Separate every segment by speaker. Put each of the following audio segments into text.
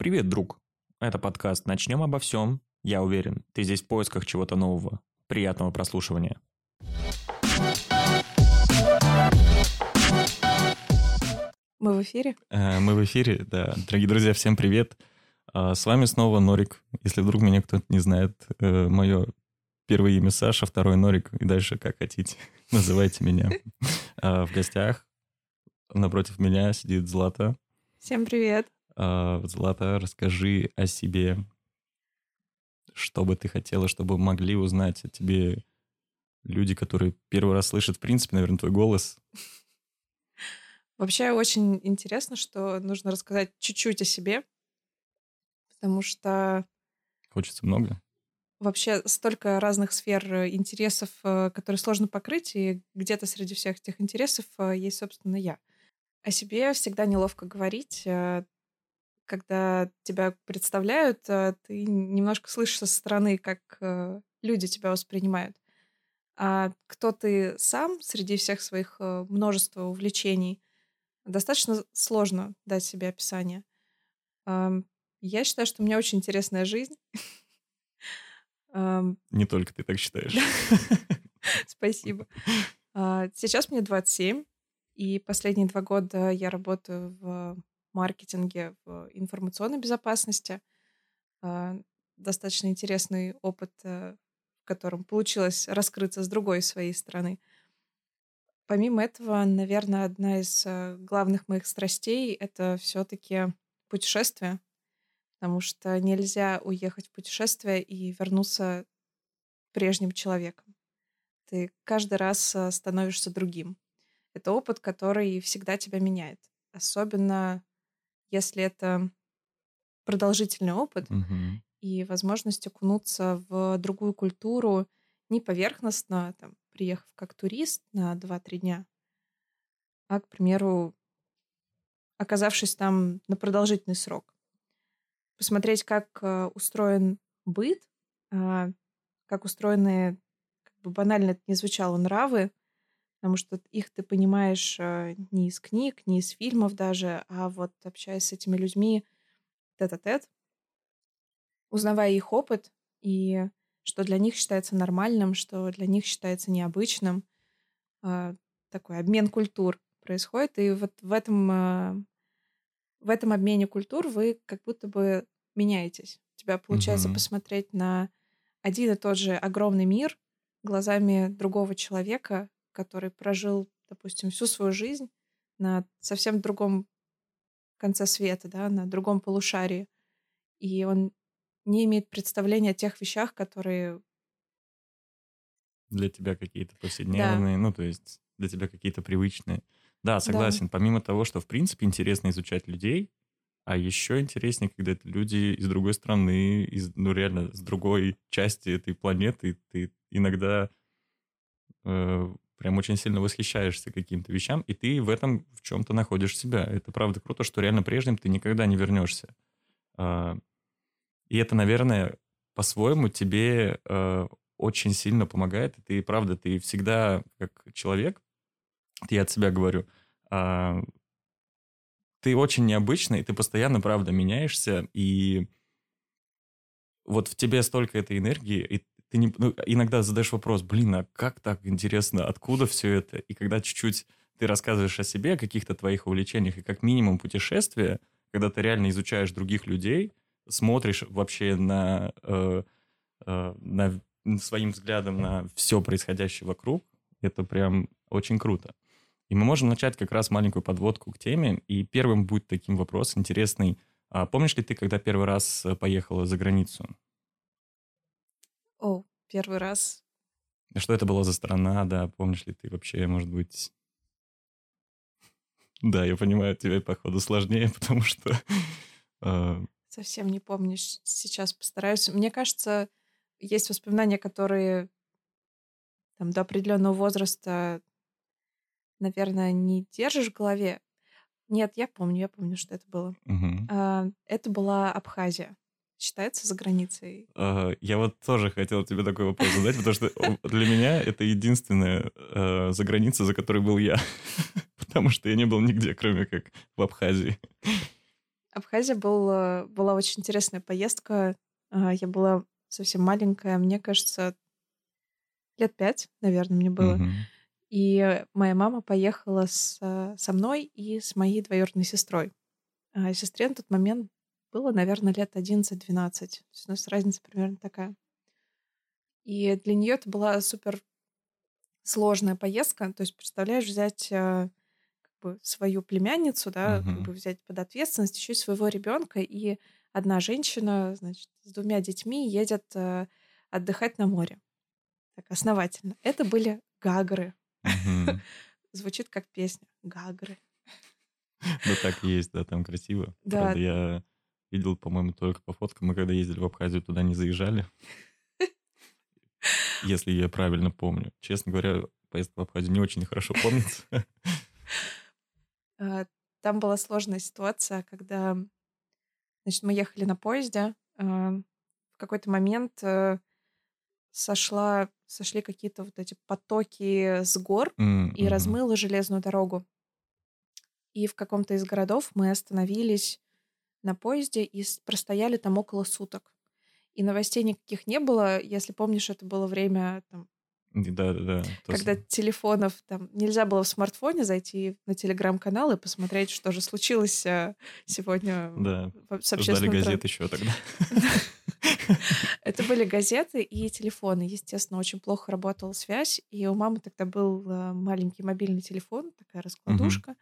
Speaker 1: Привет, друг. Это подкаст «Начнем обо всем». Я уверен, ты здесь в поисках чего-то нового. Приятного прослушивания.
Speaker 2: Мы в эфире?
Speaker 1: Э, Мы в эфире, да. Дорогие друзья, всем привет. А, С вами снова Норик. Если вдруг меня кто-то не знает, э, мое первое имя Саша, второй Норик, и дальше как хотите. Называйте меня. А, В гостях напротив меня сидит Злата.
Speaker 2: Всем привет.
Speaker 1: А, Злата, расскажи о себе. Что бы ты хотела, чтобы могли узнать о тебе люди, которые первый раз слышат, в принципе, наверное, твой голос.
Speaker 2: Вообще очень интересно, что нужно рассказать чуть-чуть о себе, потому что
Speaker 1: Хочется много.
Speaker 2: вообще столько разных сфер э, интересов, э, которые сложно покрыть, и где-то среди всех этих интересов э, есть, собственно, я. О себе всегда неловко говорить. Когда тебя представляют, э, ты немножко слышишь со стороны, как э, люди тебя воспринимают. А кто ты сам среди всех своих э, множества увлечений, достаточно сложно дать себе описание. Я считаю, что у меня очень интересная жизнь.
Speaker 1: Не только ты так считаешь.
Speaker 2: Спасибо. А, Сейчас мне 27, и последние два года я работаю в маркетинге, в информационной безопасности. А, Достаточно интересный опыт, э, в котором получилось раскрыться с другой своей стороны. Помимо этого, наверное, одна из э, главных моих страстей — это все-таки путешествие, потому что нельзя уехать в путешествие и вернуться прежним человеком. Ты каждый раз э, становишься другим. Это опыт, который всегда тебя меняет. Особенно если это продолжительный опыт
Speaker 1: Мгм.
Speaker 2: и возможность окунуться в другую культуру не поверхностно, там, приехав как турист на 2-3 дня, а, к примеру, оказавшись там на продолжительный срок. Посмотреть, как э, устроен быт, а, как устроены, как бы банально это не звучало, нравы, потому что их ты понимаешь э, не из книг, не из фильмов даже, а вот общаясь с этими людьми тет-а-тет, узнавая их опыт и что для них считается нормальным, что для них считается необычным. а, Такой обмен культур происходит. И вот в этом, а, в этом обмене культур вы как будто бы меняетесь. У тебя получается
Speaker 1: Мгм.
Speaker 2: посмотреть на один и тот же огромный мир глазами другого человека, который прожил, допустим, всю свою жизнь на совсем другом конце света, да, на другом полушарии. И он не имеет представления о тех вещах, которые...
Speaker 1: Для тебя какие-то повседневные, ну, то есть для тебя какие-то привычные. Да, согласен. Помимо того, что, в принципе, интересно изучать людей, а еще интереснее, когда это люди из другой страны, из, ну, реально, с другой части этой планеты. Ты иногда э, прям очень сильно восхищаешься каким-то вещам, и ты в этом в чем-то находишь себя. Это правда круто, что реально прежним ты никогда не вернешься. А, И это, наверное, по-своему тебе э, очень сильно помогает. И ты, правда, ты всегда как человек, я от себя говорю, а, ты очень необычный, ты постоянно, правда, меняешься, и вот в тебе столько этой энергии, и ты не, ну, иногда задаешь вопрос, блин, а как так интересно, откуда все это? И когда чуть-чуть ты рассказываешь о себе, о каких-то твоих увлечениях, и как минимум путешествия, когда ты реально изучаешь других людей, смотришь вообще на, э, э, на своим взглядом на все происходящее вокруг, это прям очень круто. И мы можем начать как раз маленькую подводку к теме. И первым будет таким вопрос интересный. А помнишь ли ты, когда первый раз э, поехала за границу?
Speaker 2: Первый раз.
Speaker 1: Что это была за страна, да? Помнишь ли ты вообще, может быть... Да, я понимаю, тебе, походу, сложнее, потому что... э,
Speaker 2: Совсем не помню. С- Сейчас постараюсь. Мне кажется, есть воспоминания, которые там, до определенного возраста, наверное, не держишь в голове. Нет, я помню, я помню, что это было. А, Это была Абхазия. Считается за границей.
Speaker 1: Э, Я вот тоже хотел тебе такой вопрос задать, потому что для меня это единственная э, заграница, за которой был я. Потому что я не был нигде, кроме как в Абхазии.
Speaker 2: Абхазия был, э, была очень интересная поездка. А, я была совсем маленькая, мне кажется, лет пять, наверное, мне было.
Speaker 1: Мгм.
Speaker 2: И моя мама поехала с, э, со мной и с моей двоюродной сестрой. А сестре на тот момент было, наверное, лет 11-12. То есть у нас разница примерно такая. И для нее это была супер сложная поездка. То есть, представляешь, взять э, как бы свою племянницу, да, как
Speaker 1: Мгм.
Speaker 2: бы взять под ответственность еще и своего ребенка, и одна женщина, значит, с двумя детьми едет э, отдыхать на море. Так основательно. Это были гагры. Звучит как песня. Гагры.
Speaker 1: Да так и есть, да, там красиво.
Speaker 2: Да.
Speaker 1: Правда, я видел, по-моему, только по фоткам. Мы когда ездили в Абхазию, туда не заезжали. Если я правильно помню. Честно говоря, поездка в Абхазию не очень хорошо помнится.
Speaker 2: А, Там была сложная ситуация, когда, значит, мы ехали на поезде. а, В какой-то момент э, сошла, сошли какие-то вот эти потоки с гор
Speaker 1: М,
Speaker 2: и размыло железную дорогу. И в каком-то из городов мы остановились на поезде и простояли там около суток. И новостей никаких не было. Если помнишь, это было время, там,
Speaker 1: Да, да, да.
Speaker 2: Когда
Speaker 1: с-
Speaker 2: телефонов там нельзя было в смартфоне зайти на телеграм-канал и посмотреть, что же случилось э, сегодня
Speaker 1: Да,
Speaker 2: с
Speaker 1: ждали газет еще тогда.
Speaker 2: Это были газеты и телефоны. Естественно, очень плохо работала связь. И у мамы тогда был э, маленький мобильный телефон, такая раскладушка,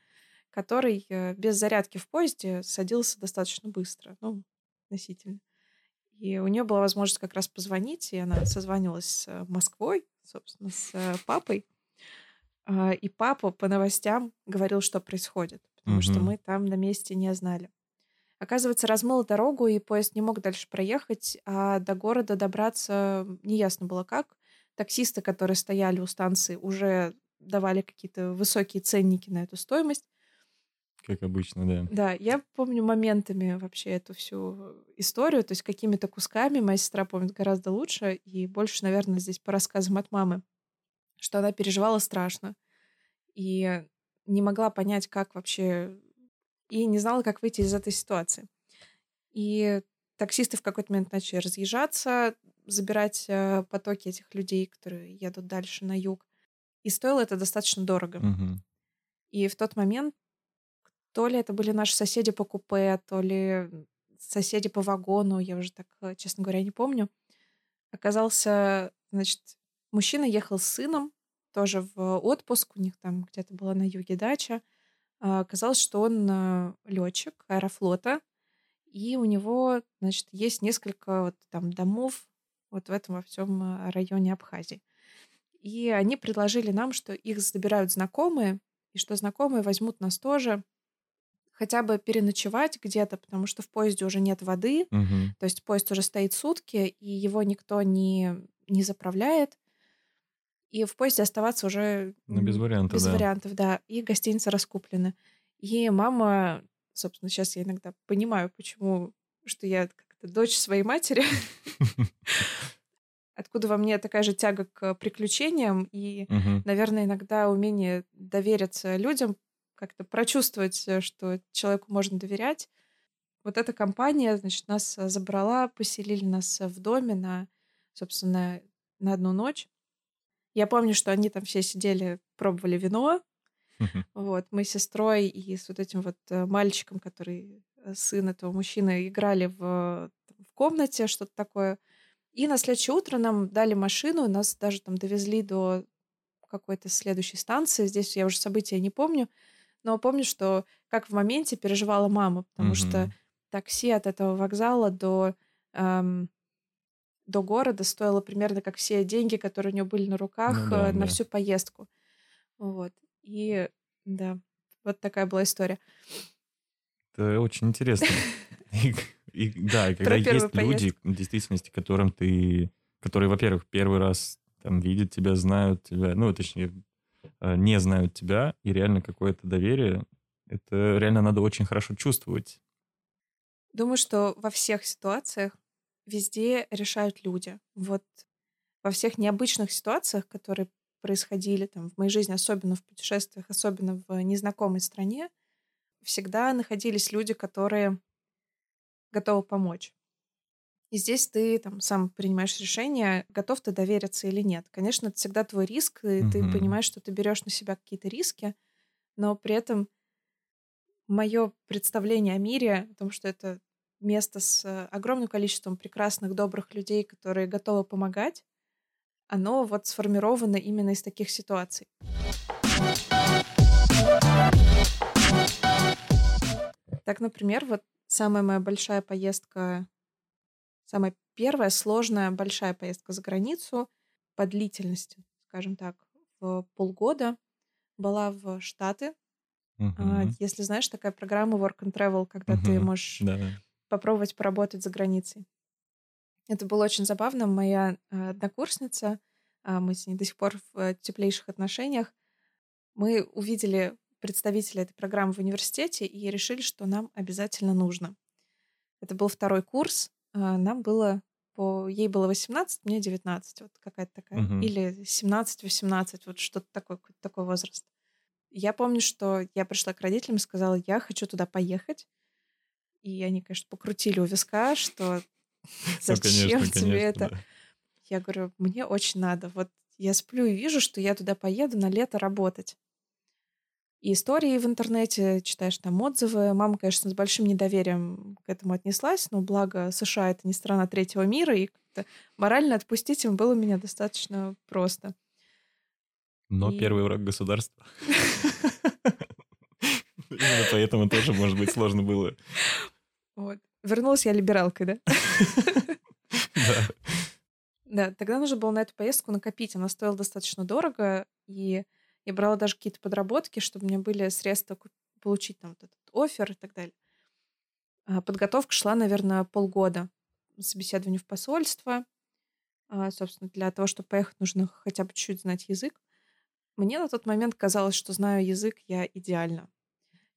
Speaker 2: который э, без зарядки в поезде садился достаточно быстро, ну, относительно. И у нее была возможность как раз позвонить, и она созванивалась с э, Москвой, собственно, с э, папой. А, И папа по новостям говорил, что происходит, потому что
Speaker 1: Мгм.
Speaker 2: мы там на месте не знали. Оказывается, размыло дорогу, и поезд не мог дальше проехать, а до города добраться неясно было как. Таксисты, которые стояли у станции, уже давали какие-то высокие ценники на эту стоимость.
Speaker 1: Как обычно, да.
Speaker 2: Да, я помню моментами вообще эту всю историю, то есть какими-то кусками. Моя сестра помнит гораздо лучше, и больше, наверное, здесь по рассказам от мамы, что она переживала страшно. И не могла понять, как вообще... И не знала, как выйти из этой ситуации. И таксисты в какой-то момент начали разъезжаться, забирать э, потоки этих людей, которые едут дальше на юг. И стоило это достаточно дорого.
Speaker 1: Мгм.
Speaker 2: И в тот момент то ли это были наши соседи по купе, то ли соседи по вагону, я уже так, э, честно говоря, не помню. Оказался, значит, мужчина ехал с сыном, тоже в отпуск, у них там где-то была на юге дача. А, Оказалось, что он летчик аэрофлота, и у него, значит, есть несколько вот там домов вот в этом во всем э, районе Абхазии. И они предложили нам, что их забирают знакомые, и что знакомые возьмут нас тоже хотя бы переночевать где-то, потому что в поезде уже нет воды,
Speaker 1: Мгм.
Speaker 2: то есть поезд уже стоит сутки, и его никто не, не заправляет. И в поезде оставаться уже
Speaker 1: Ну, без вариантов,
Speaker 2: без
Speaker 1: да.
Speaker 2: вариантов, да. И гостиницы раскуплены. И мама, собственно, сейчас я иногда понимаю, почему, что я как-то дочь своей матери, откуда во мне такая же тяга к приключениям и, наверное, иногда умение довериться людям, как-то прочувствовать, э, что человеку можно доверять. Вот эта компания, значит, нас э, забрала, поселили нас э, в доме на, собственно, на одну ночь. Я помню, что они там все сидели, пробовали вино. Вот, мы с сестрой и с вот этим вот мальчиком, который сын этого мужчины, играли в, в комнате, что-то такое. И на следующее утро нам дали машину, нас даже там довезли до какой-то следующей станции. Здесь я уже события не помню, но помню, что как в моменте переживала мама, потому что
Speaker 1: Мгм.
Speaker 2: такси от этого вокзала до, эм, до города стоило примерно как все деньги, которые у нее были на руках
Speaker 1: Ну да,
Speaker 2: э, на
Speaker 1: да.
Speaker 2: всю поездку. Вот. И да, вот такая была история.
Speaker 1: Это очень интересно. И, и да, и когда есть люди, в действительности, которым ты, которые, во-первых, первый раз там видят тебя, знают тебя, ну, точнее, не знают тебя, и реально какое-то доверие, это реально надо очень хорошо чувствовать.
Speaker 2: Думаю, что во всех ситуациях везде решают люди. Вот во всех необычных ситуациях, которые происходили там в моей жизни, особенно в путешествиях, особенно в незнакомой стране, всегда находились люди, которые готова помочь. И здесь ты там сам принимаешь решение, готов ты довериться или нет. Конечно, это всегда твой риск, и ты
Speaker 1: Мгм.
Speaker 2: понимаешь, что ты берешь на себя какие-то риски, но при этом мое представление о мире, о том, что это место с э, огромным количеством прекрасных, добрых людей, которые готовы помогать, оно вот сформировано именно из таких ситуаций. Так, например, вот самая моя большая поездка, самая первая сложная большая поездка за границу по длительности, скажем так, в полгода была в Штаты.
Speaker 1: Мгм.
Speaker 2: Если знаешь, такая программа Work and Travel, когда ты
Speaker 1: Мгм.
Speaker 2: можешь
Speaker 1: Да,
Speaker 2: попробовать поработать за границей. Это было очень забавно. Моя а, однокурсница, а, мы с ней до сих пор в теплейших отношениях, мы увидели представителя этой программы в университете и решили, что нам обязательно нужно. Это был второй курс. А, Нам было по... Ей было 18, мне 19. Вот какая-то такая.
Speaker 1: Мгм.
Speaker 2: Или 17-18, вот что-то такое, какой-то такой возраст. Я помню, что я пришла к родителям и сказала, я хочу туда поехать. И они, конечно, покрутили у виска, что
Speaker 1: Ну,
Speaker 2: зачем
Speaker 1: конечно,
Speaker 2: тебе
Speaker 1: конечно,
Speaker 2: это?
Speaker 1: да.
Speaker 2: Я говорю, мне очень надо. Вот я сплю и вижу, что я туда поеду на лето работать. И истории в интернете, читаешь там отзывы. Мама, конечно, с большим недоверием к этому отнеслась, но благо США — это не страна третьего мира, и как-то морально отпустить им было меня достаточно просто.
Speaker 1: Но
Speaker 2: И-
Speaker 1: первый урок государства. Именно поэтому тоже, может быть, сложно было.
Speaker 2: Вот. Вернулась я либералкой, да?
Speaker 1: Да.
Speaker 2: Да, тогда нужно было на эту поездку накопить. Она стоила достаточно дорого, и я брала даже какие-то подработки, чтобы у меня были средства получить там вот этот офер и так далее. А Подготовка шла, наверное, полгода. Собеседование в посольство. А, Собственно, для того, чтобы поехать, нужно хотя бы чуть знать язык. Мне на тот момент казалось, что знаю язык я идеально.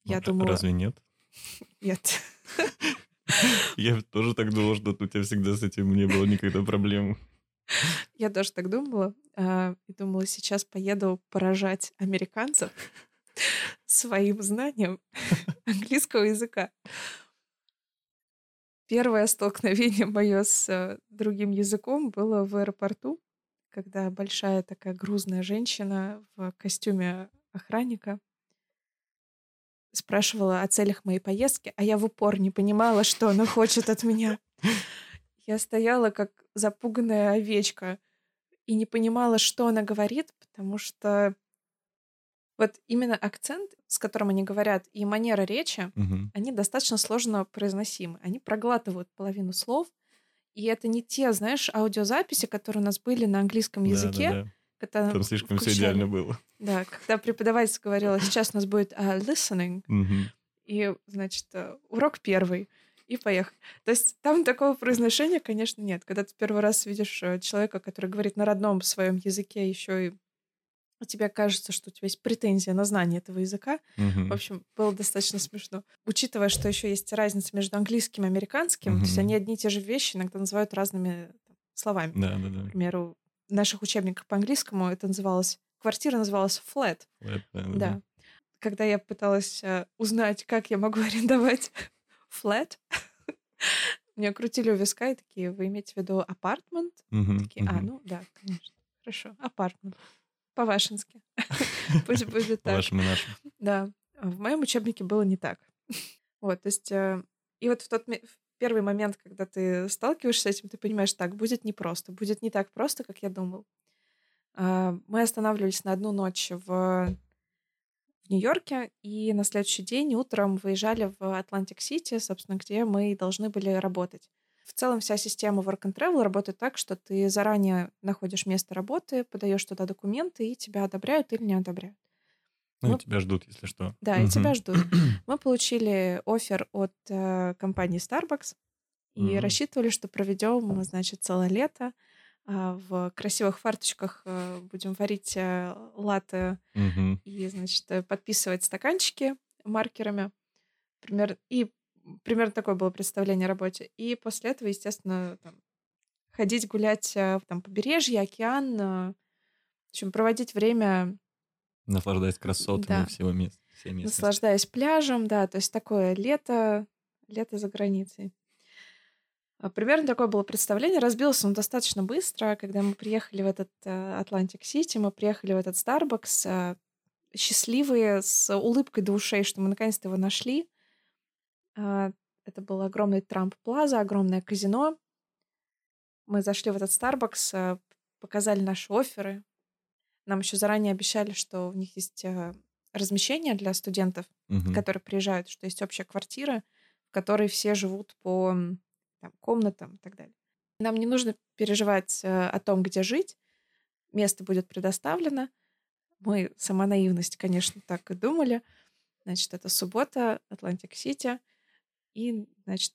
Speaker 2: Я
Speaker 1: Ну,
Speaker 2: думала,
Speaker 1: Разве нет?
Speaker 2: нет.
Speaker 1: Я тоже так думал, что у тебя всегда с этим не было никогда проблем.
Speaker 2: Я тоже так думала. а, И думала, сейчас поеду поражать американцев своим знанием английского языка. Первое столкновение мое с э, другим языком было в аэропорту, когда большая такая грузная женщина в костюме охранника спрашивала о целях моей поездки, а я в упор не понимала, что она хочет от меня. Я стояла как запуганная овечка и не понимала, что она говорит, потому что вот именно акцент, с которым они говорят, и манера речи,
Speaker 1: Мгм.
Speaker 2: они достаточно сложно произносимы. Они проглатывают половину слов, и это не те, знаешь, аудиозаписи, которые у нас были на английском языке.
Speaker 1: Да-да-да.
Speaker 2: когда
Speaker 1: Там слишком все
Speaker 2: включали.
Speaker 1: идеально было.
Speaker 2: Да, когда преподаватель говорила, сейчас у нас будет а, listening,
Speaker 1: Мгм.
Speaker 2: и, значит, э, урок первый, и поехали. То есть там такого произношения, конечно, нет. Когда ты первый раз видишь э, человека, который говорит на родном своем языке, еще и у тебя кажется, что у тебя есть претензия на знание этого языка.
Speaker 1: Мгм.
Speaker 2: В общем, было достаточно смешно. Учитывая, что еще есть разница между английским и американским, то есть они одни и те же вещи иногда называют разными там, словами.
Speaker 1: Да-да-да.
Speaker 2: К примеру, в наших учебниках по английскому это называлось... Квартира называлась flat.
Speaker 1: Флэт, да-да-да.
Speaker 2: Да. Когда я пыталась э, узнать, как я могу арендовать флет, меня крутили у виска и такие, вы имеете в виду апартмент? Такие, а, ну да, конечно. Хорошо, апартмент. По-вашенски. Пусть будет так.
Speaker 1: Вашим и нашим.
Speaker 2: Да. В моем учебнике было не так. Вот, то есть... э, И вот в тот первый момент, когда ты сталкиваешься с этим, ты понимаешь, так, будет непросто. Будет не так просто, как я думал. А, Мы останавливались на одну ночь в, в Нью-Йорке, и на следующий день утром выезжали в Атлантик-Сити, собственно, где мы и должны были работать. В целом вся система Work and Travel работает так, что ты заранее находишь место работы, подаешь туда документы, и тебя одобряют или не одобряют.
Speaker 1: Ну, и
Speaker 2: Мы-
Speaker 1: тебя ждут, если что.
Speaker 2: Да, и тебя ждут. Мы получили офер от э, компании Starbucks и рассчитывали, что проведем, значит, целое лето в красивых фарточках э, будем варить э, латте
Speaker 1: Мгм.
Speaker 2: и, значит, э, подписывать стаканчики маркерами. Пример... И примерно такое было представление о работе. И после этого, естественно, там, ходить гулять там побережье, океан, в общем, проводить время
Speaker 1: Наслаждаясь красотами
Speaker 2: Да.
Speaker 1: всего места.
Speaker 2: наслаждаясь пляжем, да, то есть такое лето, лето за границей. А, примерно такое было представление. Разбилось он достаточно быстро. Когда мы приехали в этот Атлантик-Сити, мы приехали в этот Starbucks, счастливые, с улыбкой до ушей, что мы наконец-то его нашли. А, это был огромный Trump Plaza, огромное казино. Мы зашли в этот Starbucks, показали наши оферы. Нам еще заранее обещали, что у них есть размещение для студентов, угу. которые приезжают, что есть общая квартира, в которой все живут по там, комнатам и так далее. Нам не нужно переживать э, о том, где жить. Место будет предоставлено. Мы, сама наивность, конечно, так и думали. Значит, это суббота, Атлантик-Сити. И, значит,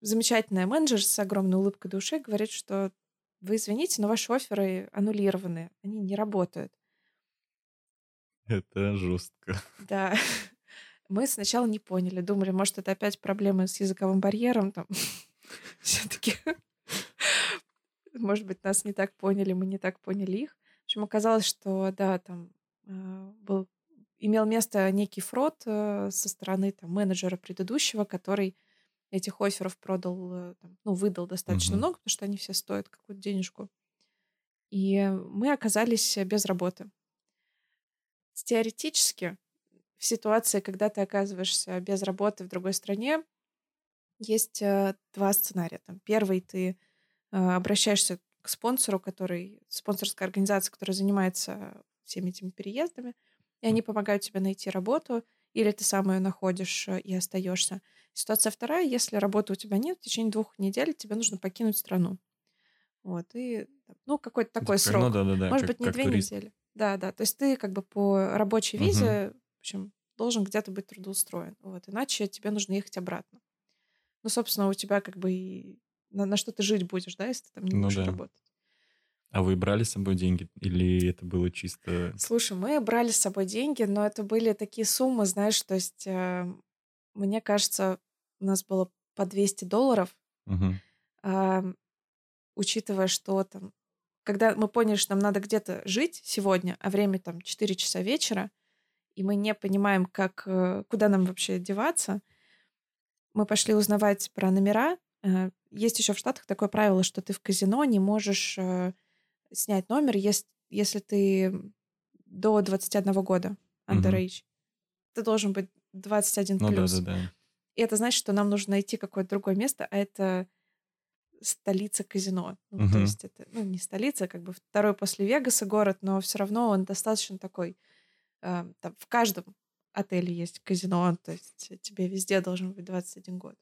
Speaker 2: замечательная менеджер с огромной улыбкой души говорит, что вы извините, но ваши оферы аннулированы, они не работают.
Speaker 1: Это жестко.
Speaker 2: Да. Мы сначала не поняли, думали, может, это опять проблемы с языковым барьером, там, все-таки, может быть, нас не так поняли, мы не так поняли их. В общем, оказалось, что, да, там э, был, имел место некий фрод э, со стороны там, менеджера предыдущего, который этих офферов продал, э, там, ну, выдал достаточно угу. много, потому что они все стоят какую-то денежку. И мы оказались без работы. Теоретически, в ситуации, когда ты оказываешься без работы в другой стране, есть э, два сценария. Там, первый, ты э, обращаешься к спонсору, который, спонсорская организация, которая занимается всеми этими переездами, и они помогают тебе найти работу, или ты сам ее находишь э, и остаешься. Ситуация вторая, если работы у тебя нет, в течение двух недель тебе нужно покинуть страну. Вот, и, ну, какой-то такой ну, срок. Ну, да, да, да. Может как, быть, не две турист. недели. Да, да. То есть ты как бы по рабочей визе, угу. в общем, должен где-то быть трудоустроен. Вот, иначе тебе нужно ехать обратно. Ну, собственно, у тебя как бы и на, на что ты жить будешь, да, если ты там не ну, будешь да. работать.
Speaker 1: А вы брали с собой деньги или это было чисто...
Speaker 2: Слушай, мы брали с собой деньги, но это были такие суммы, знаешь, то есть э, мне кажется, у нас было по 200 долларов, угу. э, учитывая, что там, когда мы поняли, что нам надо где-то жить сегодня, а время там 4 часа вечера, и мы не понимаем, как, э, куда нам вообще деваться, мы пошли узнавать про номера. Э, есть еще в Штатах такое правило, что ты в казино не можешь э, снять номер, если, если ты до 21 года, underage. Угу. Ты должен быть 21 ну, плюс. Да, да, да. И это значит, что нам нужно найти какое-то другое место, а это столица казино. Ну, угу. То есть это, ну, не столица, а как бы второй после Вегаса город, но все равно он достаточно такой. Э, там, в каждом отеле есть казино, то есть тебе везде должен быть 21 год.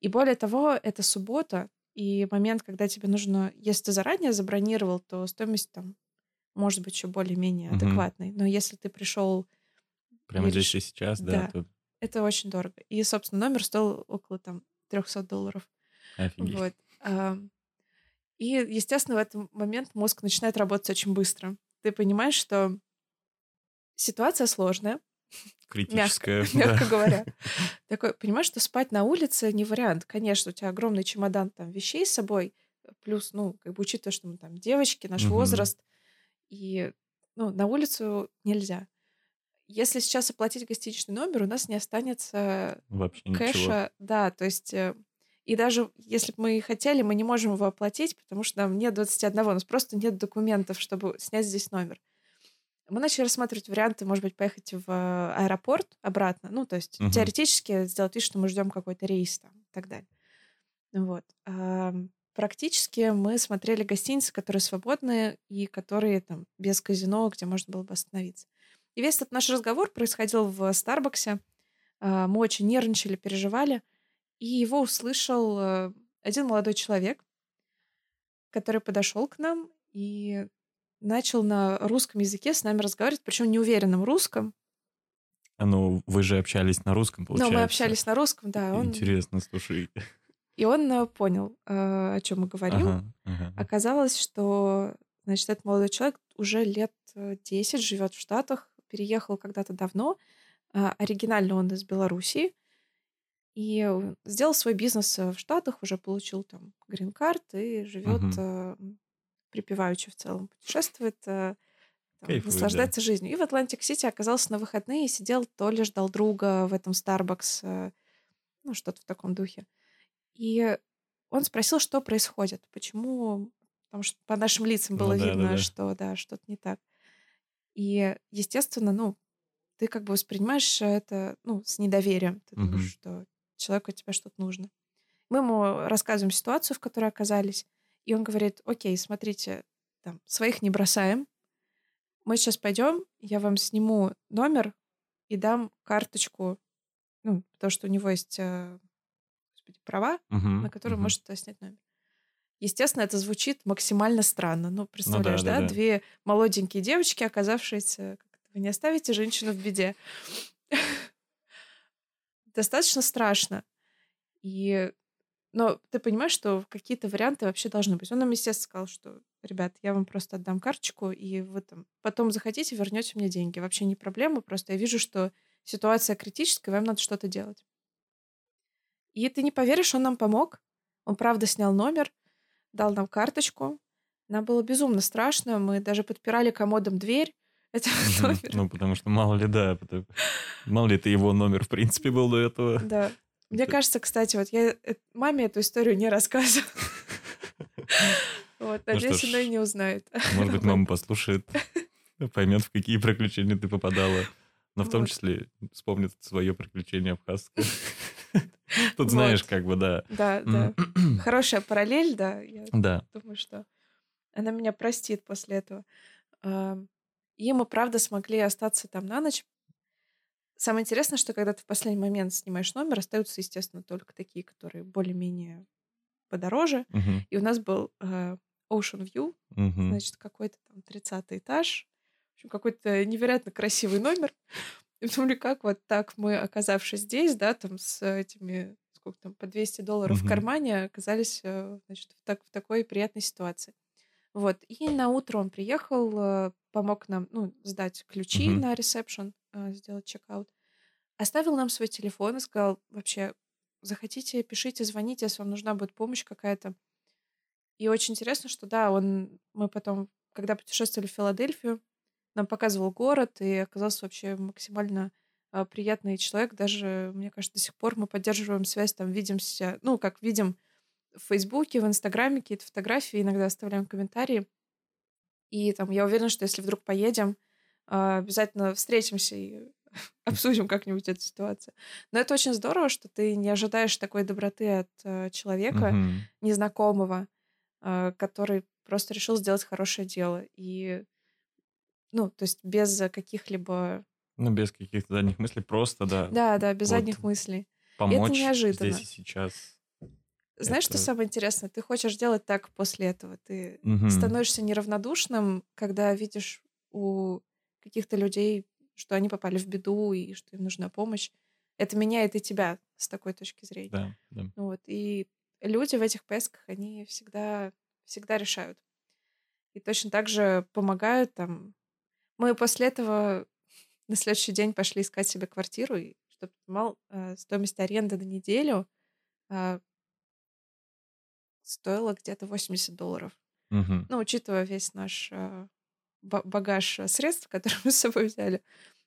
Speaker 2: И более того, это суббота, и момент, когда тебе нужно, если ты заранее забронировал, то стоимость там может быть еще более-менее угу. адекватной. Но если ты пришел...
Speaker 1: Прямо здесь и сейчас, да,
Speaker 2: да то... это очень дорого. И, собственно, номер стоил около там 300 долларов. Офигеть. Вот. И, естественно, в этот момент мозг начинает работать очень быстро. Ты понимаешь, что ситуация сложная,
Speaker 1: Критическая.
Speaker 2: Мягко, мягко говоря. Такой, понимаешь, что спать на улице не вариант. Конечно, у тебя огромный чемодан там вещей с собой, плюс, ну, как бы учитывая, что мы там девочки, наш угу. возраст, и, ну, на улицу нельзя. Если сейчас оплатить гостиничный номер, у нас не останется Вообще кэша. Ничего. Да, то есть... Э, и даже если бы мы хотели, мы не можем его оплатить, потому что нам нет 21, у нас просто нет документов, чтобы снять здесь номер мы начали рассматривать варианты, может быть, поехать в аэропорт обратно. Ну, то есть угу. теоретически сделать вид, что мы ждем какой-то рейс там и так далее. Вот. А, практически мы смотрели гостиницы, которые свободные и которые там без казино, где можно было бы остановиться. И весь этот наш разговор происходил в Старбаксе. А, мы очень нервничали, переживали. И его услышал э, один молодой человек, который подошел к нам и начал на русском языке с нами разговаривать, причем неуверенном русском.
Speaker 1: А ну, вы же общались на русском, получается.
Speaker 2: Ну, мы общались на русском, да.
Speaker 1: Он... Интересно, слушай.
Speaker 2: И он э, понял, э, о чем мы говорим. Ага, ага. Оказалось, что, значит, этот молодой человек уже лет 10 э, живет в Штатах, переехал когда-то давно. Оригинально он из Белоруссии. И сделал свой бизнес в Штатах, уже получил там green card и живет угу припеваючи в целом путешествует, э, там, Кайфует, наслаждается да. жизнью. И в Атлантик-Сити оказался на выходные сидел, то ли ждал друга в этом Starbucks, э, ну, что-то в таком духе. И он спросил, что происходит, почему, потому что по нашим лицам было ну, да, видно, да, да. что да, что-то не так. И, естественно, ну, ты как бы воспринимаешь это, ну, с недоверием. Ты угу. думаешь, что человеку от тебя что-то нужно. Мы ему рассказываем ситуацию, в которой оказались, и он говорит, окей, смотрите, там, своих не бросаем, мы сейчас пойдем, я вам сниму номер и дам карточку, ну, потому что у него есть э, господи, права, угу, на которые угу. может снять номер. Естественно, это звучит максимально странно. Ну, представляешь, ну, да, да, да, да, две молоденькие девочки, оказавшиеся... Вы не оставите женщину в беде. Достаточно страшно. И но ты понимаешь, что какие-то варианты вообще должны быть. Он нам, естественно, сказал, что, ребят, я вам просто отдам карточку, и вы там потом захотите, вернете мне деньги. Вообще не проблема, просто я вижу, что ситуация критическая, вам надо что-то делать. И ты не поверишь, он нам помог. Он, правда, снял номер, дал нам карточку. Нам было безумно страшно. Мы даже подпирали комодом дверь этого номера.
Speaker 1: Ну, потому что мало ли, да, мало ли это его номер, в принципе, был до этого.
Speaker 2: Да. Мне кажется, кстати, вот я э, маме эту историю не рассказывала. Вот, надеюсь, она и не узнает.
Speaker 1: Может быть, мама послушает, поймет, в какие приключения ты попадала. Но в том числе вспомнит свое приключение абхазское. Тут знаешь, как бы, да.
Speaker 2: Да, да. Хорошая параллель, да. Я
Speaker 1: да.
Speaker 2: думаю, что она меня простит после этого. И мы, правда, смогли остаться там на ночь, Самое интересное, что когда ты в последний момент снимаешь номер, остаются, естественно, только такие, которые более-менее подороже.
Speaker 1: Uh-huh.
Speaker 2: И у нас был э, Ocean View, uh-huh. значит, какой-то там 30 этаж. В общем, какой-то невероятно красивый номер. И думали, как вот так мы, оказавшись здесь, да, там с этими, сколько там, по 200 долларов uh-huh. в кармане, оказались, э, значит, в, так, в такой приятной ситуации. Вот. И на утро он приехал, э, помог нам, ну, сдать ключи uh-huh. на ресепшн, э, сделать чекаут. Оставил нам свой телефон и сказал, вообще, захотите, пишите, звоните, если вам нужна будет помощь какая-то. И очень интересно, что да, он, мы потом, когда путешествовали в Филадельфию, нам показывал город, и оказался вообще максимально э, приятный человек. Даже, мне кажется, до сих пор мы поддерживаем связь, там, видимся, ну, как видим в Фейсбуке, в Инстаграме какие-то фотографии, иногда оставляем комментарии. И там я уверена, что если вдруг поедем, а, обязательно встретимся и обсудим как-нибудь эту ситуацию. Но это очень здорово, что ты не ожидаешь такой доброты от э, человека mm-hmm. незнакомого, э, который просто решил сделать хорошее дело. И, ну, то есть без каких-либо...
Speaker 1: Ну, без каких-то задних мыслей, просто, да.
Speaker 2: Да, да, без вот задних мыслей. Помочь и это неожиданно.
Speaker 1: здесь и сейчас.
Speaker 2: Знаешь, это... что самое интересное? Ты хочешь делать так после этого. Ты угу. становишься неравнодушным, когда видишь у каких-то людей, что они попали в беду и что им нужна помощь. Это меняет и тебя с такой точки зрения.
Speaker 1: Да, да.
Speaker 2: Вот. И люди в этих поездках, они всегда, всегда решают. И точно так же помогают там. Мы после этого на следующий день пошли искать себе квартиру, и чтобы понимал, э, стоимость аренды на неделю стоило где-то 80 долларов.
Speaker 1: Угу.
Speaker 2: Ну, учитывая весь наш э, багаж средств, которые мы с собой взяли,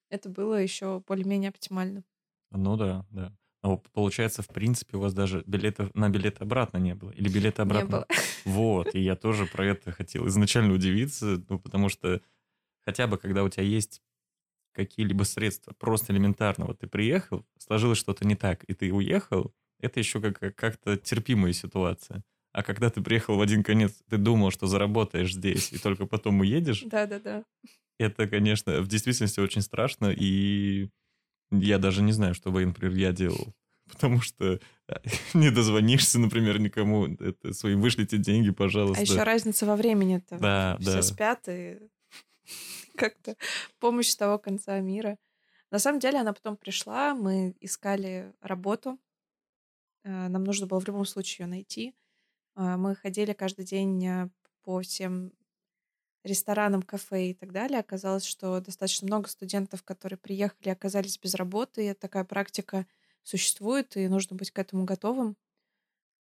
Speaker 2: это было еще более-менее оптимально.
Speaker 1: Ну да, да. А получается, в принципе, у вас даже билетов на билет обратно не было? Или билеты обратно?
Speaker 2: Не было.
Speaker 1: Вот, и я тоже про это хотел изначально удивиться, ну, потому что хотя бы, когда у тебя есть какие-либо средства, просто элементарно, вот ты приехал, сложилось что-то не так, и ты уехал, это еще как- как-то терпимая ситуация. А когда ты приехал в один конец, ты думал, что заработаешь здесь, и только потом уедешь.
Speaker 2: Да-да-да.
Speaker 1: Это, конечно, в действительности очень страшно, и я даже не знаю, что бы, например, я делал. Потому что а, не дозвонишься, например, никому. Это своим вышлите деньги, пожалуйста. А
Speaker 2: еще разница во времени-то.
Speaker 1: Да,
Speaker 2: Все
Speaker 1: да.
Speaker 2: спят, и как-то помощь с того конца мира. На самом деле она потом пришла, мы искали работу. А, нам нужно было в любом случае ее найти. А, мы ходили каждый день э, по всем ресторанам, кафе и так далее. Оказалось, что достаточно много студентов, которые приехали, оказались без работы. И такая практика существует, и нужно быть к этому готовым.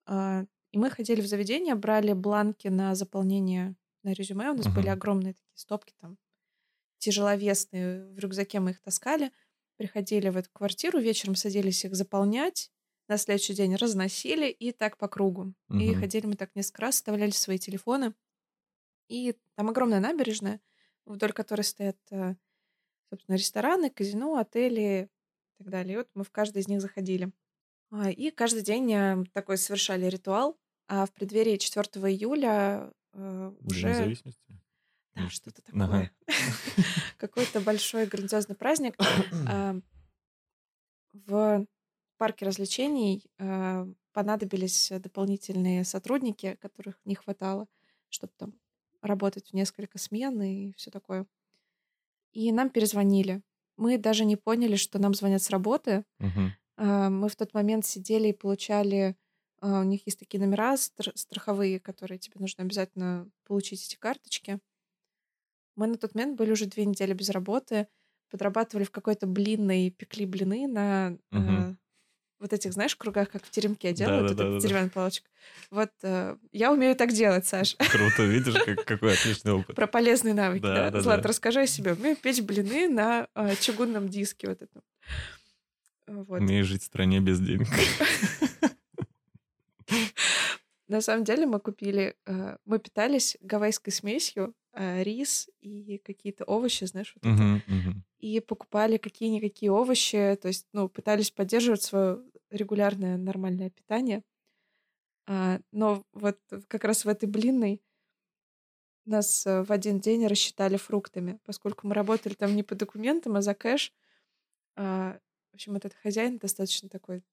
Speaker 2: А, и мы ходили в заведение, брали бланки на заполнение на резюме. У нас uh-huh. были огромные такие стопки там тяжеловесные. В рюкзаке мы их таскали. Приходили в эту квартиру, вечером садились их заполнять. На следующий день разносили и так по кругу. Угу. И ходили мы так несколько раз, оставляли свои телефоны. И там огромная набережная, вдоль которой стоят, э, собственно, рестораны, казино, отели и так далее. И вот мы в каждый из них заходили. А, и каждый день э, такой совершали ритуал. А в преддверии 4 июля э, уже...
Speaker 1: Независимости?
Speaker 2: Да, что-то такое. Ага. Какой-то большой грандиозный праздник. В парке развлечений э, понадобились дополнительные сотрудники, которых не хватало, чтобы там работать в несколько смен и все такое. И нам перезвонили. Мы даже не поняли, что нам звонят с работы.
Speaker 1: Угу.
Speaker 2: Мы в тот момент сидели и получали... А, у них есть такие номера страховые, которые тебе нужно обязательно получить эти карточки. Мы на тот момент были уже две недели без работы, подрабатывали в какой-то блинной, пекли блины на угу. Э, вот этих, знаешь, кругах, как в теремке делают, да, да, вот да, деревянный да. палочек. Вот э, я умею так делать, Саш.
Speaker 1: Круто, видишь, как, какой отличный опыт.
Speaker 2: Про полезные навыки, да. да, да Злат, да. расскажи о себе. Умею печь блины на э, чугунном диске вот этом.
Speaker 1: Вот. Умею жить в стране без денег.
Speaker 2: На самом деле мы купили, э, мы питались гавайской смесью, э, рис и какие-то овощи, знаешь, вот
Speaker 1: uh-huh, uh-huh.
Speaker 2: и покупали какие-никакие овощи, то есть, ну, пытались поддерживать свое регулярное нормальное питание. А, но вот как раз в этой блинной нас э, в один день рассчитали фруктами, поскольку мы работали там не по документам, а за кэш. А, в общем, этот хозяин достаточно такой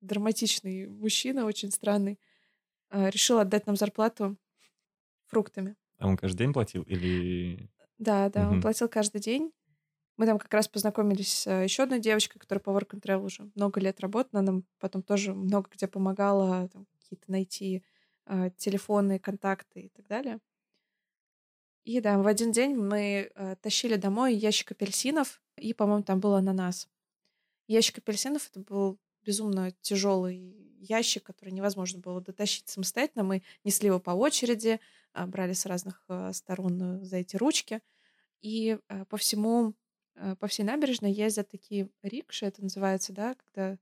Speaker 2: драматичный мужчина, очень странный, а, решил отдать нам зарплату фруктами.
Speaker 1: А он каждый день платил или...
Speaker 2: Да, да, угу. он платил каждый день. Мы там как раз познакомились с э, еще одной девочкой, которая по Work and Travel уже много лет работает. Она нам потом тоже много где помогала там, какие-то найти э, телефоны, контакты и так далее. И да, в один день мы э, тащили домой ящик апельсинов, и, по-моему, там был ананас. Ящик апельсинов это был безумно тяжелый ящик, который невозможно было дотащить самостоятельно. Мы несли его по очереди, э, брали с разных э, сторон за эти ручки. И по всему по всей набережной ездят такие рикши, это называется, да, когда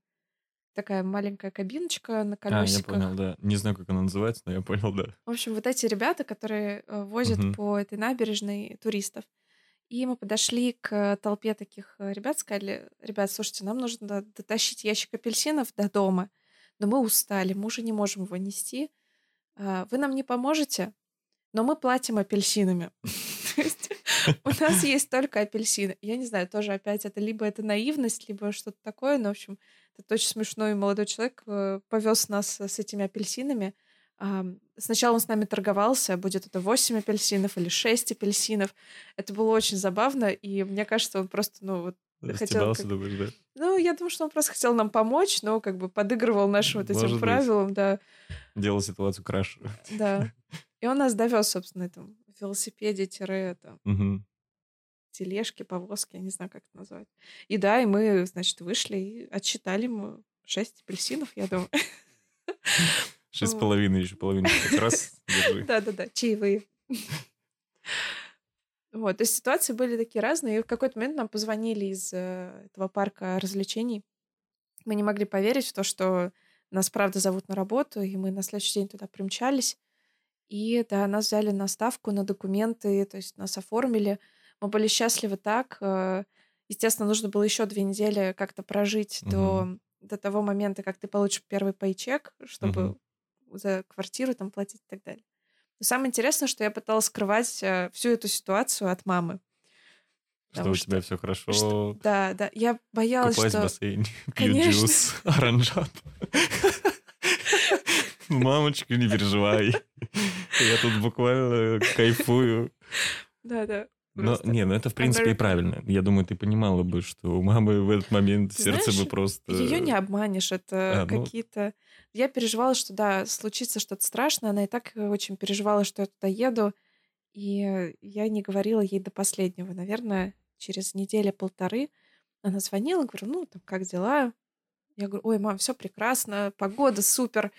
Speaker 2: такая маленькая кабиночка на колесиках.
Speaker 1: А, я понял, да. Не знаю, как она называется, но я понял, да.
Speaker 2: В общем, вот эти ребята, которые э, возят угу. по этой набережной туристов. И мы подошли к толпе таких э, ребят, сказали, ребят, слушайте, нам нужно дотащить ящик апельсинов до дома, но мы устали, мы уже не можем его нести. А, вы нам не поможете, но мы платим апельсинами. То есть у нас есть только апельсины. Я не знаю, тоже опять это либо это наивность, либо что-то такое, но, в общем, это очень смешной молодой человек э, повез нас с этими апельсинами. Сначала он с нами торговался, будет это 8 апельсинов или 6 апельсинов. Это было очень забавно, и мне кажется, он просто, ну, вот
Speaker 1: хотел... Как... думаешь, да?
Speaker 2: Ну, я думаю, что он просто хотел нам помочь, но как бы подыгрывал нашим вот этим Может правилам, быть. да.
Speaker 1: Делал ситуацию краше.
Speaker 2: Да. И он нас довез, собственно, этим велосипеде тире там,
Speaker 1: угу.
Speaker 2: тележки, повозки, я не знаю, как это назвать. И да, и мы, значит, вышли и отсчитали ему шесть апельсинов, я думаю.
Speaker 1: Шесть с половиной, еще половину как раз
Speaker 2: Да-да-да, чаевые. Вот, то есть ситуации были такие разные. И в какой-то момент нам позвонили из э, этого парка развлечений. Мы не могли поверить в то, что нас правда зовут на работу, и мы на следующий день туда примчались. И да, нас взяли на ставку, на документы, то есть нас оформили. Мы были счастливы так. Э, естественно, нужно было еще две недели как-то прожить угу. до, до того момента, как ты получишь первый пейчек, чтобы угу. за квартиру там платить и так далее. Но самое интересное, что я пыталась скрывать э, всю эту ситуацию от мамы.
Speaker 1: Что у что, тебя все хорошо.
Speaker 2: Что, да, да. Я боялась,
Speaker 1: Купаюсь
Speaker 2: что...
Speaker 1: в бассейне, пью джус, оранжат. Мамочка, не переживай. Я тут буквально кайфую.
Speaker 2: Да, да.
Speaker 1: Но, не, ну это в принципе American. и правильно. Я думаю, ты понимала бы, что у мамы в этот момент ты сердце знаешь, бы просто...
Speaker 2: Ее не обманешь, это а, ну... какие-то... Я переживала, что да, случится что-то страшное, она и так очень переживала, что я туда еду, и я не говорила ей до последнего. Наверное, через неделю-полторы она звонила, говорю, ну, там, как дела? Я говорю, ой, мам, все прекрасно, погода супер, э,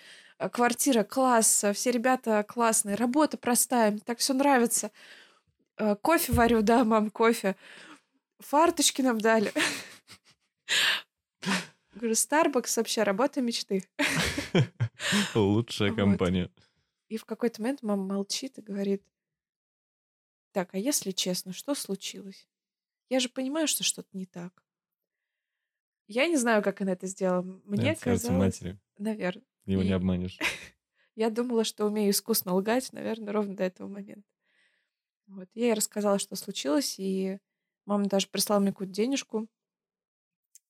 Speaker 2: квартира класс, все ребята классные, работа простая, мне так все нравится. Э, кофе варю, да, мам, кофе. Фарточки нам дали. Говорю, Starbucks вообще работа мечты.
Speaker 1: Лучшая компания.
Speaker 2: И в какой-то момент мама молчит и говорит, так, а если честно, что случилось? Я же понимаю, что что-то не так. Я не знаю, как она это сделала. Мне
Speaker 1: Это
Speaker 2: казалось...
Speaker 1: матери.
Speaker 2: Наверное.
Speaker 1: Его не
Speaker 2: И
Speaker 1: обманешь.
Speaker 2: я думала, что умею искусно лгать, наверное, ровно до этого момента. Вот. Я ей рассказала, что случилось, и мама даже прислала мне какую-то денежку,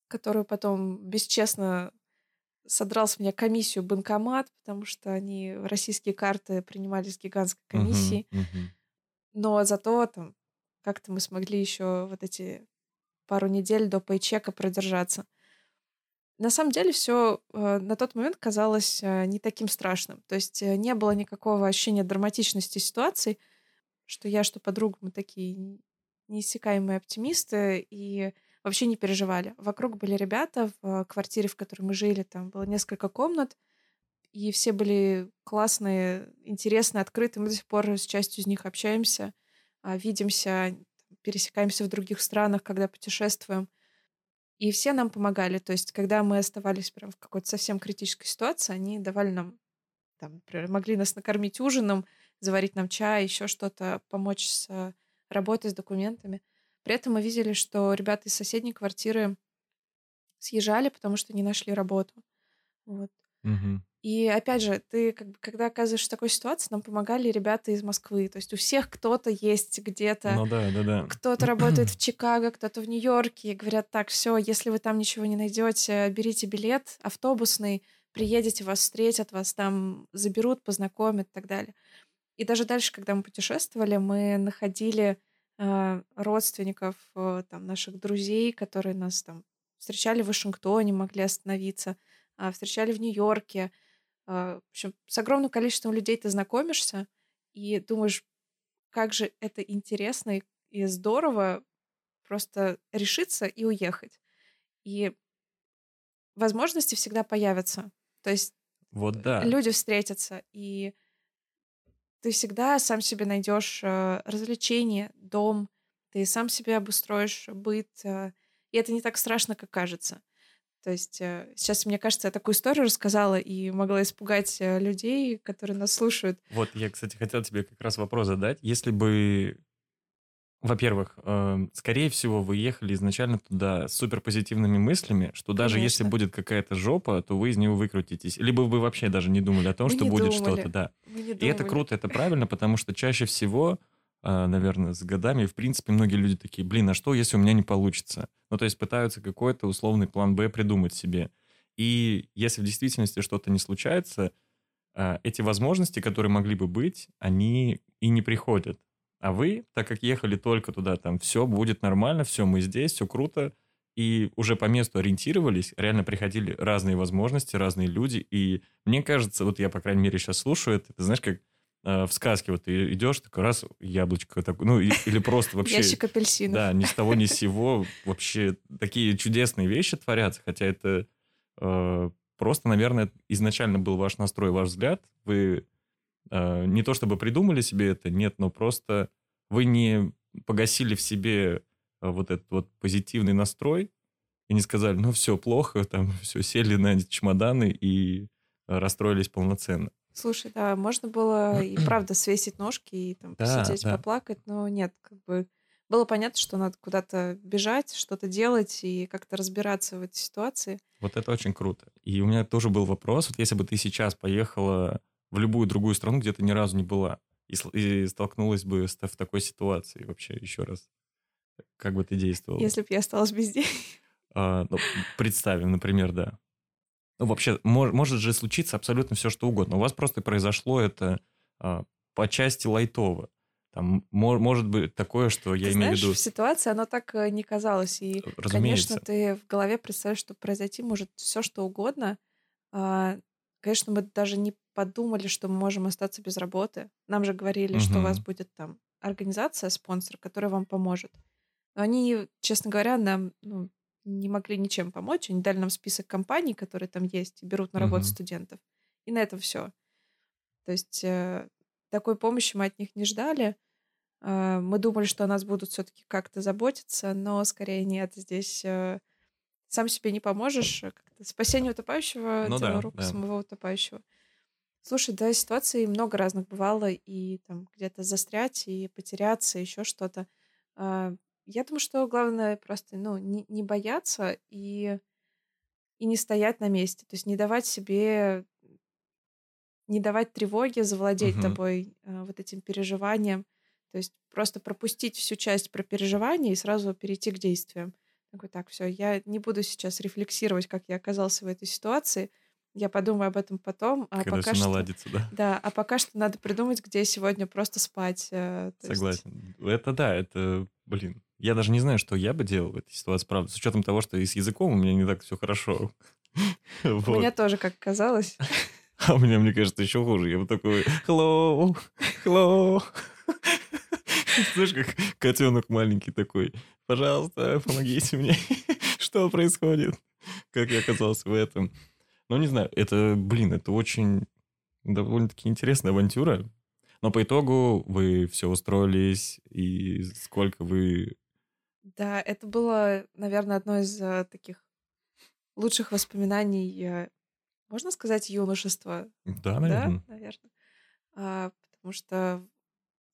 Speaker 2: которую потом бесчестно содрал с меня комиссию банкомат, потому что они российские карты принимали с гигантской комиссией. Но зато там как-то мы смогли еще вот эти пару недель до пейчека продержаться. На самом деле все на тот момент казалось э, не таким страшным. То есть э, не было никакого ощущения драматичности ситуации, что я, что подруга, мы такие неиссякаемые оптимисты и вообще не переживали. Вокруг были ребята в квартире, в которой мы жили, там было несколько комнат, и все были классные, интересные, открытые. Мы до сих пор с частью из них общаемся, а, видимся, пересекаемся в других странах, когда путешествуем. И все нам помогали. То есть, когда мы оставались прям в какой-то совсем критической ситуации, они давали нам, там, например, могли нас накормить ужином, заварить нам чай, еще что-то, помочь с работой, с документами. При этом мы видели, что ребята из соседней квартиры съезжали, потому что не нашли работу. Вот.
Speaker 1: Мгм.
Speaker 2: И опять же, ты, как бы, когда оказываешься в такой ситуации, нам помогали ребята из Москвы. То есть у всех кто-то есть где-то.
Speaker 1: Ну да, да, да.
Speaker 2: Кто-то работает в Чикаго, кто-то в Нью-Йорке. Говорят, так, все, если вы там ничего не найдете, берите билет автобусный, приедете, вас встретят, вас там заберут, познакомят и так далее. И даже дальше, когда мы путешествовали, мы находили э, родственников э, там, наших друзей, которые нас там встречали в Вашингтоне, могли остановиться, а, встречали в Нью-Йорке. А, В общем, с огромным количеством людей ты знакомишься и думаешь, как же это интересно и, здорово просто решиться и уехать. И возможности всегда появятся. То есть
Speaker 1: Вот да.
Speaker 2: люди встретятся, и ты всегда сам себе найдешь э, развлечение, дом, ты сам себе обустроишь быт, э, и это не так страшно, как кажется. То есть э, сейчас, мне кажется, я такую историю рассказала и могла испугать э, людей, которые нас слушают.
Speaker 1: Вот я, кстати, хотел тебе как раз вопрос задать. Если бы, во-первых, э, скорее всего, вы ехали изначально туда с суперпозитивными мыслями, что даже если
Speaker 2: Конечно.
Speaker 1: будет какая-то жопа, то вы из нее выкрутитесь. Либо вы вообще даже не думали о том,
Speaker 2: Мы
Speaker 1: что будет
Speaker 2: думали.
Speaker 1: что-то, да.
Speaker 2: Не
Speaker 1: И это
Speaker 2: думали.
Speaker 1: круто, это правильно, потому что чаще всего, наверное, с годами, в принципе, многие люди такие, блин, а что, если у меня не получится? Ну, то есть пытаются какой-то условный план «Б» придумать себе. И если в действительности что-то не случается, а, эти возможности, которые могли бы быть, они и не приходят. А вы, так как ехали только туда, там, все будет нормально, все, мы здесь, все круто, и уже по месту ориентировались, реально приходили разные возможности, разные люди, и мне кажется, вот я, по крайней мере, сейчас слушаю это, ты знаешь, как в сказке, вот ты идешь, такой раз, яблочко такое, ну, или просто вообще...
Speaker 2: Ящик апельсинов.
Speaker 1: Да, ни с того, ни с сего вообще такие чудесные вещи творятся, хотя это э, просто, наверное, изначально был ваш настрой, ваш взгляд. Вы э, не то чтобы придумали себе это, нет, но просто вы не погасили в себе э, вот этот вот позитивный настрой и не сказали, ну все плохо, там все сели на чемоданы и э, расстроились полноценно.
Speaker 2: Слушай, да, можно было и правда свесить ножки и там
Speaker 1: Да,
Speaker 2: посидеть,
Speaker 1: да.
Speaker 2: поплакать, но нет, как бы было понятно, что надо куда-то бежать, что-то делать и как-то разбираться в этой ситуации.
Speaker 1: Вот это очень круто. И у меня тоже был вопрос, вот если бы ты сейчас поехала в любую другую страну, где ты ни разу не была, и, и столкнулась бы с, в такой ситуации вообще еще раз, как бы ты действовала?
Speaker 2: Если бы я осталась без денег.
Speaker 1: А, ну, представим, например, да. Ну, вообще, мож- может же случиться абсолютно все, что угодно. У вас просто произошло это а, по части лайтово. Там мо- может быть такое, что я
Speaker 2: Ты
Speaker 1: имею в
Speaker 2: знаешь,
Speaker 1: виду...
Speaker 2: в ситуации оно так э, не казалось. И,
Speaker 1: Разумеется.
Speaker 2: конечно, ты в голове представляешь, что произойти может все, что угодно. А, Конечно, мы даже не подумали, что мы можем остаться без работы. Нам же говорили, что у вас будет там организация, спонсор, которая вам поможет. Но они, честно говоря, нам ну, не могли ничем помочь. Они дали нам список компаний, которые там есть, и берут на работу
Speaker 1: Мгм.
Speaker 2: студентов. И на этом все. То есть э, такой помощи мы от них не ждали. Э, Мы думали, что о нас будут все-таки как-то заботиться, но скорее нет. Здесь э, сам себе не поможешь, э, как-то спасение утопающего, ну, дело да, рук да. самого утопающего. Слушай, да, ситуаций много разных бывало, и там где-то застрять, и потеряться, еще что-то. Я думаю, что главное просто, ну, не, не бояться и, и не стоять на месте. То есть не давать себе, не давать тревоге завладеть угу. тобой, а, вот этим переживанием. То есть просто пропустить всю часть про переживания и сразу перейти к действиям. Такой, так, все, я не буду сейчас рефлексировать, как я оказался в этой ситуации. Я подумаю об этом потом.
Speaker 1: А Когда пока все что, наладится, да.
Speaker 2: Да, а пока что надо придумать, где сегодня просто спать.
Speaker 1: Э, Согласен. Есть... Это да, это, блин, я даже не знаю, что я бы делал в этой ситуации, правда, с учетом того, что и с языком у меня не так все хорошо.
Speaker 2: Меня тоже, как казалось.
Speaker 1: А у меня, мне кажется, еще хуже. Я бы такой, hello, hello. Знаешь, как котенок маленький такой, пожалуйста, помогите мне. Что происходит? Как я оказался в этом? Ну, не знаю, это, блин, это очень довольно-таки интересная авантюра. Но по итогу вы все устроились, и сколько вы...
Speaker 2: Да, это было, наверное, одно из uh, таких лучших воспоминаний, uh, можно сказать, юношества.
Speaker 1: Да, наверное.
Speaker 2: Да, наверное. Uh, потому что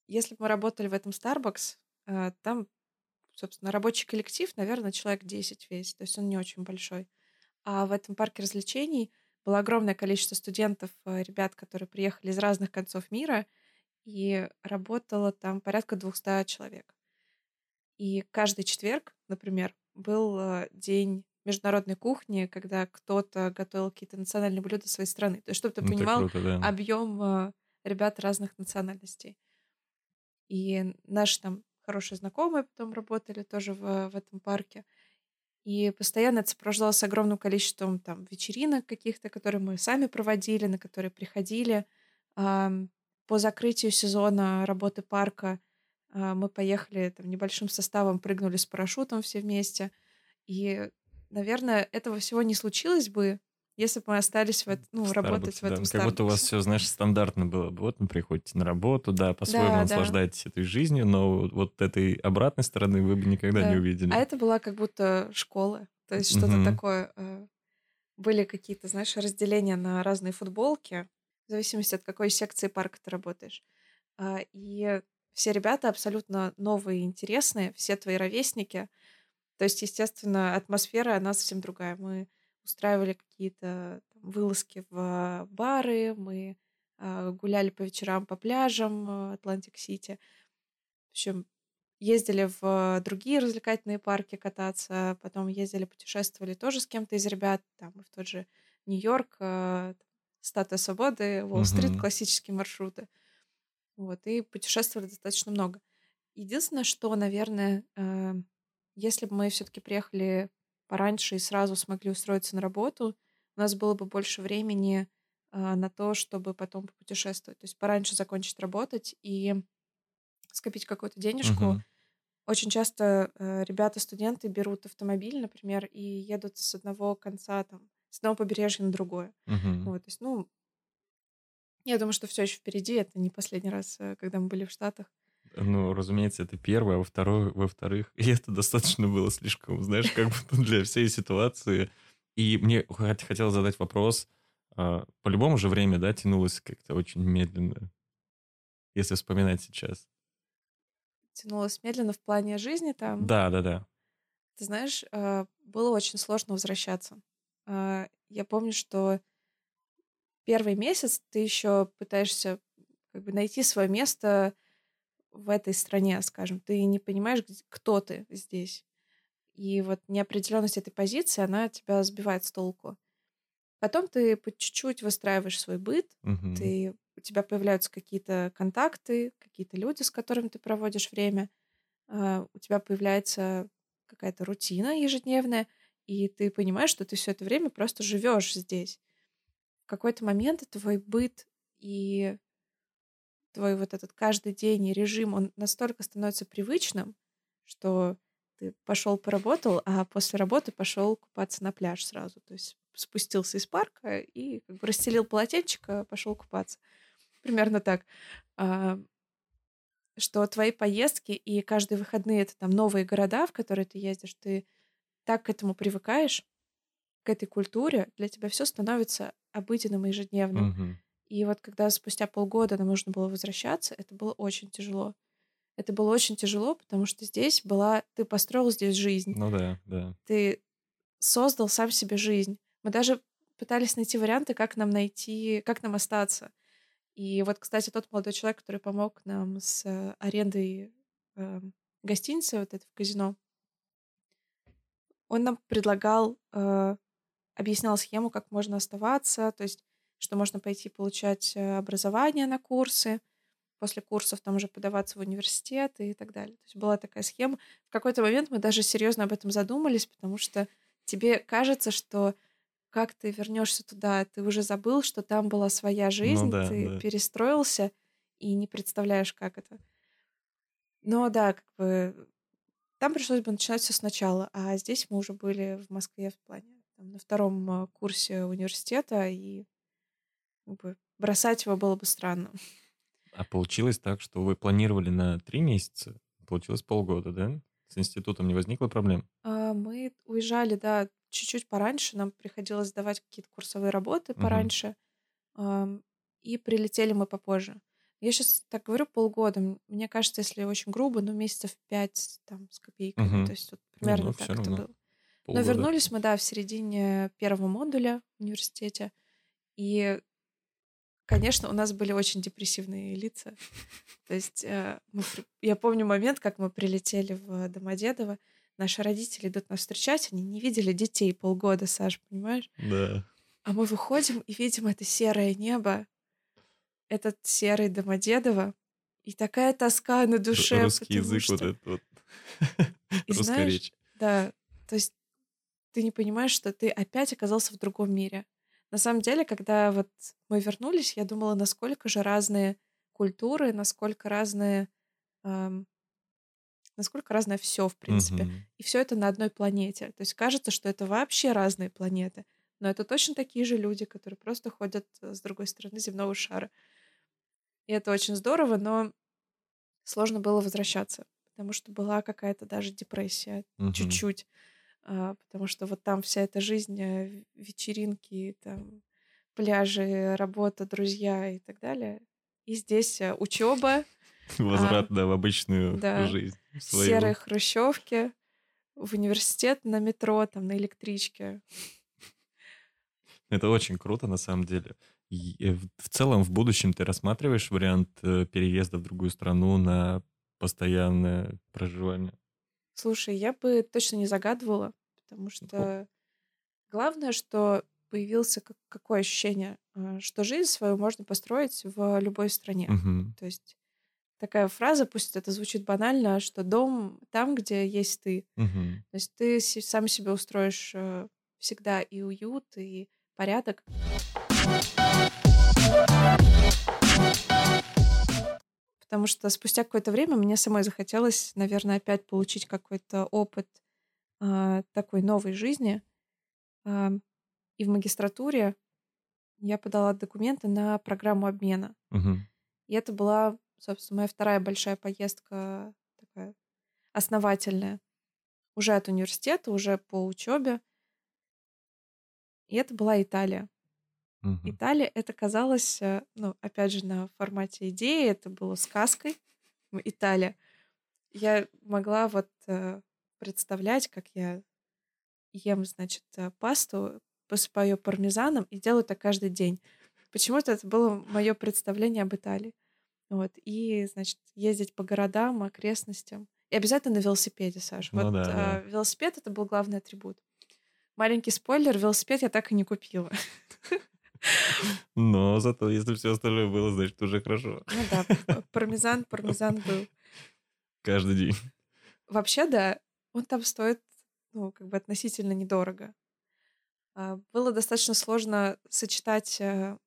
Speaker 2: если бы мы работали в этом Starbucks, там, собственно, рабочий коллектив, наверное, человек 10 весь, то есть он не очень большой. А в этом парке развлечений было огромное количество студентов, э, ребят, которые приехали из разных концов мира, и работало там порядка 200 человек. И каждый четверг, например, был э, день международной кухни, когда кто-то готовил какие-то национальные блюда своей страны. То есть, чтобы ты ну, понимал круто, да. объем э, ребят разных национальностей. И наши там хорошие знакомые потом работали тоже в, в этом парке. И постоянно это сопровождалось огромным количеством там вечеринок каких-то, которые мы сами проводили, на которые приходили. По закрытию сезона работы парка мы поехали там небольшим составом, прыгнули с парашютом все вместе. И, наверное, этого всего не случилось бы, если бы мы остались в, ну, в работать в этом
Speaker 1: да. Как будто у вас все, знаешь, стандартно было бы. Вот вы приходите на работу, да, по-своему да, наслаждаетесь да. этой жизнью, но вот этой обратной стороны вы бы никогда да. не увидели.
Speaker 2: А это была как будто школа. То есть что-то угу. такое. Э, были какие-то, знаешь, разделения на разные футболки, в зависимости от какой секции парка ты работаешь. А, и все ребята абсолютно новые и интересные, все твои ровесники. То есть, естественно, атмосфера, она совсем другая. Мы устраивали какие-то вылазки в бары, мы э, гуляли по вечерам по пляжам э, Атлантик-Сити. В общем, ездили в другие развлекательные парки кататься, потом ездили, путешествовали тоже с кем-то из ребят, там, в тот же Нью-Йорк, э, Статуя Свободы, Уолл-стрит, угу. классические маршруты. Вот, и путешествовали достаточно много. Единственное, что, наверное, э, если бы мы все-таки приехали пораньше и сразу смогли устроиться на работу, у нас было бы больше времени а, на то, чтобы потом путешествовать. То есть пораньше закончить работать и скопить какую-то денежку. Угу. Очень часто э, ребята, студенты берут автомобиль, например, и едут с одного конца, там, с одного побережья на другое.
Speaker 1: Угу.
Speaker 2: Вот, то есть, ну, я думаю, что все еще впереди. Это не последний раз, э, когда мы были в Штатах.
Speaker 1: Ну, разумеется, это первое, а во-вторых, во-вторых, и это достаточно было слишком, знаешь, как бы для всей ситуации. И мне хотелось задать вопрос, а, по-любому же время, да, тянулось как-то очень медленно, если вспоминать сейчас.
Speaker 2: Тянулось медленно в плане жизни там?
Speaker 1: Да, да, да.
Speaker 2: Ты знаешь, а, было очень сложно возвращаться. А, я помню, что первый месяц ты еще пытаешься как бы найти свое место в этой стране, скажем. Ты не понимаешь, кто ты здесь. И вот неопределенность этой позиции, она тебя сбивает с толку. Потом ты по чуть-чуть выстраиваешь свой быт,
Speaker 1: угу.
Speaker 2: ты, у тебя появляются какие-то контакты, какие-то люди, с которыми ты проводишь время, uh, у тебя появляется какая-то рутина ежедневная, и ты понимаешь, что ты все это время просто живешь здесь. Какой-то момент твой быт и твой вот этот каждый день и режим, он настолько становится привычным, что ты пошел поработал, а после работы пошел купаться на пляж сразу. То есть спустился из парка и как бы расстелил полотенчик, пошел купаться. Примерно так. А, что твои поездки и каждые выходные это там новые города, в которые ты ездишь, ты так к этому привыкаешь, к этой культуре, для тебя все становится обыденным и ежедневным.
Speaker 1: Мгм.
Speaker 2: И вот когда спустя полгода нам нужно было возвращаться, это было очень тяжело. Это было очень тяжело, потому что здесь была... Ты построил здесь жизнь.
Speaker 1: Ну да, да.
Speaker 2: Ты создал сам себе жизнь. Мы даже пытались найти варианты, как нам найти, как нам остаться. И вот, кстати, тот молодой человек, который помог нам с э, арендой э, гостиницы вот это в казино, он нам предлагал, э, объяснял схему, как можно оставаться, то есть, что можно пойти получать э, образование на курсы, после курсов там уже подаваться в университет и так далее. То есть была такая схема. В какой-то момент мы даже серьезно об этом задумались, потому что тебе кажется, что как ты вернешься туда, ты уже забыл, что там была своя
Speaker 1: Ну
Speaker 2: жизнь,
Speaker 1: да,
Speaker 2: ты
Speaker 1: да.
Speaker 2: перестроился и не представляешь, как это. Но да, как бы там пришлось бы начинать все сначала, а здесь мы уже были в Москве в плане там, на втором а, курсе университета, и как бы, бросать его было бы странно.
Speaker 1: А получилось так, что вы планировали на три месяца, получилось полгода, да? С институтом не возникло проблем?
Speaker 2: А, Мы уезжали, да, чуть-чуть пораньше, нам приходилось сдавать какие-то курсовые работы
Speaker 1: Мгм.
Speaker 2: пораньше, ам, и прилетели мы попозже. Я сейчас так говорю полгода. Мне кажется, если очень грубо, ну, месяцев пять там с копейками.
Speaker 1: Мгм.
Speaker 2: То есть вот
Speaker 1: Не,
Speaker 2: примерно
Speaker 1: ну
Speaker 2: так
Speaker 1: все
Speaker 2: это
Speaker 1: равно.
Speaker 2: было. Но
Speaker 1: Полгода.
Speaker 2: вернулись мы, да, в середине первого модуля в университете. И, конечно, у нас были очень депрессивные лица. То есть э, мы я помню момент, как мы прилетели в Домодедово. Наши родители идут нас встречать, они не видели детей полгода, Саш, понимаешь?
Speaker 1: Да.
Speaker 2: А мы выходим и видим это серое небо, этот серый Домодедово, и такая тоска на душе,
Speaker 1: Русский язык вот
Speaker 2: что,
Speaker 1: этот вот.
Speaker 2: и
Speaker 1: Русская
Speaker 2: знаешь,
Speaker 1: речь.
Speaker 2: да, то есть ты не понимаешь, что ты опять оказался в другом мире. На самом деле, когда вот мы вернулись, я думала, насколько же разные культуры, насколько разные, ам, насколько разное все, в принципе.
Speaker 1: Мгм.
Speaker 2: И все это на одной планете. То есть кажется, что это вообще разные планеты. Но это точно такие же люди, которые просто ходят э, с другой стороны земного шара. И это очень здорово, но сложно было возвращаться, потому что была какая-то даже депрессия,
Speaker 1: Мгм.
Speaker 2: чуть-чуть. Потому что вот там вся эта жизнь, э, вечеринки, там, пляжи, работа, друзья и так далее. И здесь учеба,
Speaker 1: Возврат, да, в обычную
Speaker 2: А, да,
Speaker 1: жизнь
Speaker 2: серые
Speaker 1: свою.
Speaker 2: хрущевки, в университет на метро, там, на электричке.
Speaker 1: Это очень круто, на самом деле. И, э, в целом, в будущем ты рассматриваешь вариант э, переезда в другую страну на постоянное проживание?
Speaker 2: Слушай, я бы точно не загадывала, потому что главное, что появился как- какое ощущение, а, что жизнь свою можно построить в любой стране.
Speaker 1: Мгм.
Speaker 2: То есть такая фраза, пусть это звучит банально, что дом там, где есть ты.
Speaker 1: Мгм.
Speaker 2: То есть ты сам себе устроишь э, всегда и уют, и порядок. Потому что спустя какое-то время мне самой захотелось, наверное, опять получить какой-то опыт а, такой новой жизни. А, и в магистратуре я подала документы на программу обмена.
Speaker 1: Мгм.
Speaker 2: И это была, собственно, моя вторая большая поездка такая основательная. Уже от университета, уже по учебе. И это была Италия.
Speaker 1: Мгм.
Speaker 2: Италия, это казалось, э, ну, опять же, на формате идеи, это было сказкой. Италия. Я могла вот э, представлять, как я ем, значит, э, пасту, посыпаю пармезаном и делаю это каждый день. Почему-то это было мое представление об Италии. Вот. И, значит, ездить по городам, окрестностям. И обязательно на велосипеде, Саш.
Speaker 1: Ну
Speaker 2: Вот
Speaker 1: да, да.
Speaker 2: велосипед это был главный атрибут. Маленький спойлер, велосипед я так и не купила.
Speaker 1: Но зато, если все остальное было, значит, уже хорошо.
Speaker 2: Ну да, пармезан, пармезан был.
Speaker 1: Каждый день.
Speaker 2: Вообще, да, он там стоит, ну, как бы относительно недорого. А, Было достаточно сложно сочетать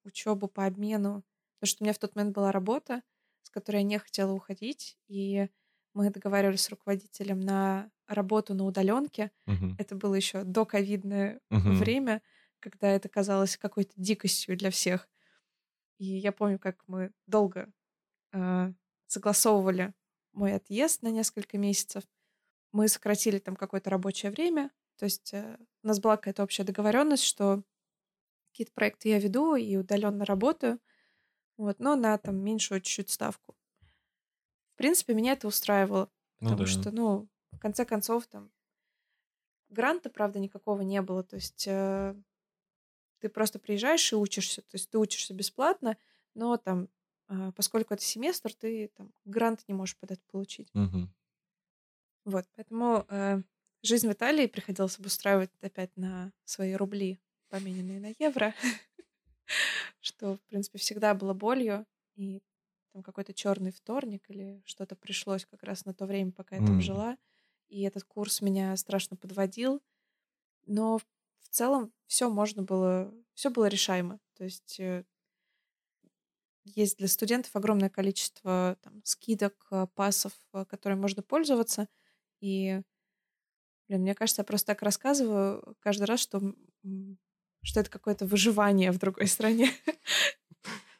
Speaker 2: учебу по обмену, потому что у меня в тот момент была работа, с которой я не хотела уходить, и мы договаривались с руководителем на работу на удаленке.
Speaker 1: Мгм.
Speaker 2: Это было еще до ковидное
Speaker 1: Мгм.
Speaker 2: время, когда это казалось какой-то дикостью для всех. И я помню, как мы долго а, согласовывали мой отъезд на несколько месяцев. Мы сократили там какое-то рабочее время, То есть э, у нас была какая-то общая договоренность, что какие-то проекты я веду и удаленно работаю, вот, но на там меньшую чуть-чуть ставку. В принципе, меня это устраивало,
Speaker 1: Ну
Speaker 2: потому
Speaker 1: да.
Speaker 2: что, ну, в конце концов, там, гранта, правда, никакого не было, то есть э, ты просто приезжаешь и учишься, то есть ты учишься бесплатно, но там, э, поскольку это семестр, ты там грант не можешь под это получить.
Speaker 1: Мгм.
Speaker 2: Вот, поэтому э, жизнь в Италии приходилось обустраивать опять на свои рубли, помененные на евро, что, в принципе, всегда было болью. И там какой-то черный вторник или что-то пришлось как раз на то время, пока я там жила. И этот курс меня страшно подводил. Но в целом все можно было, все было решаемо. То есть э, есть для студентов огромное количество там, скидок, э, пасов, э, которыми можно пользоваться. И, блин, мне кажется, я просто так рассказываю каждый раз, что, что это какое-то выживание в другой стране.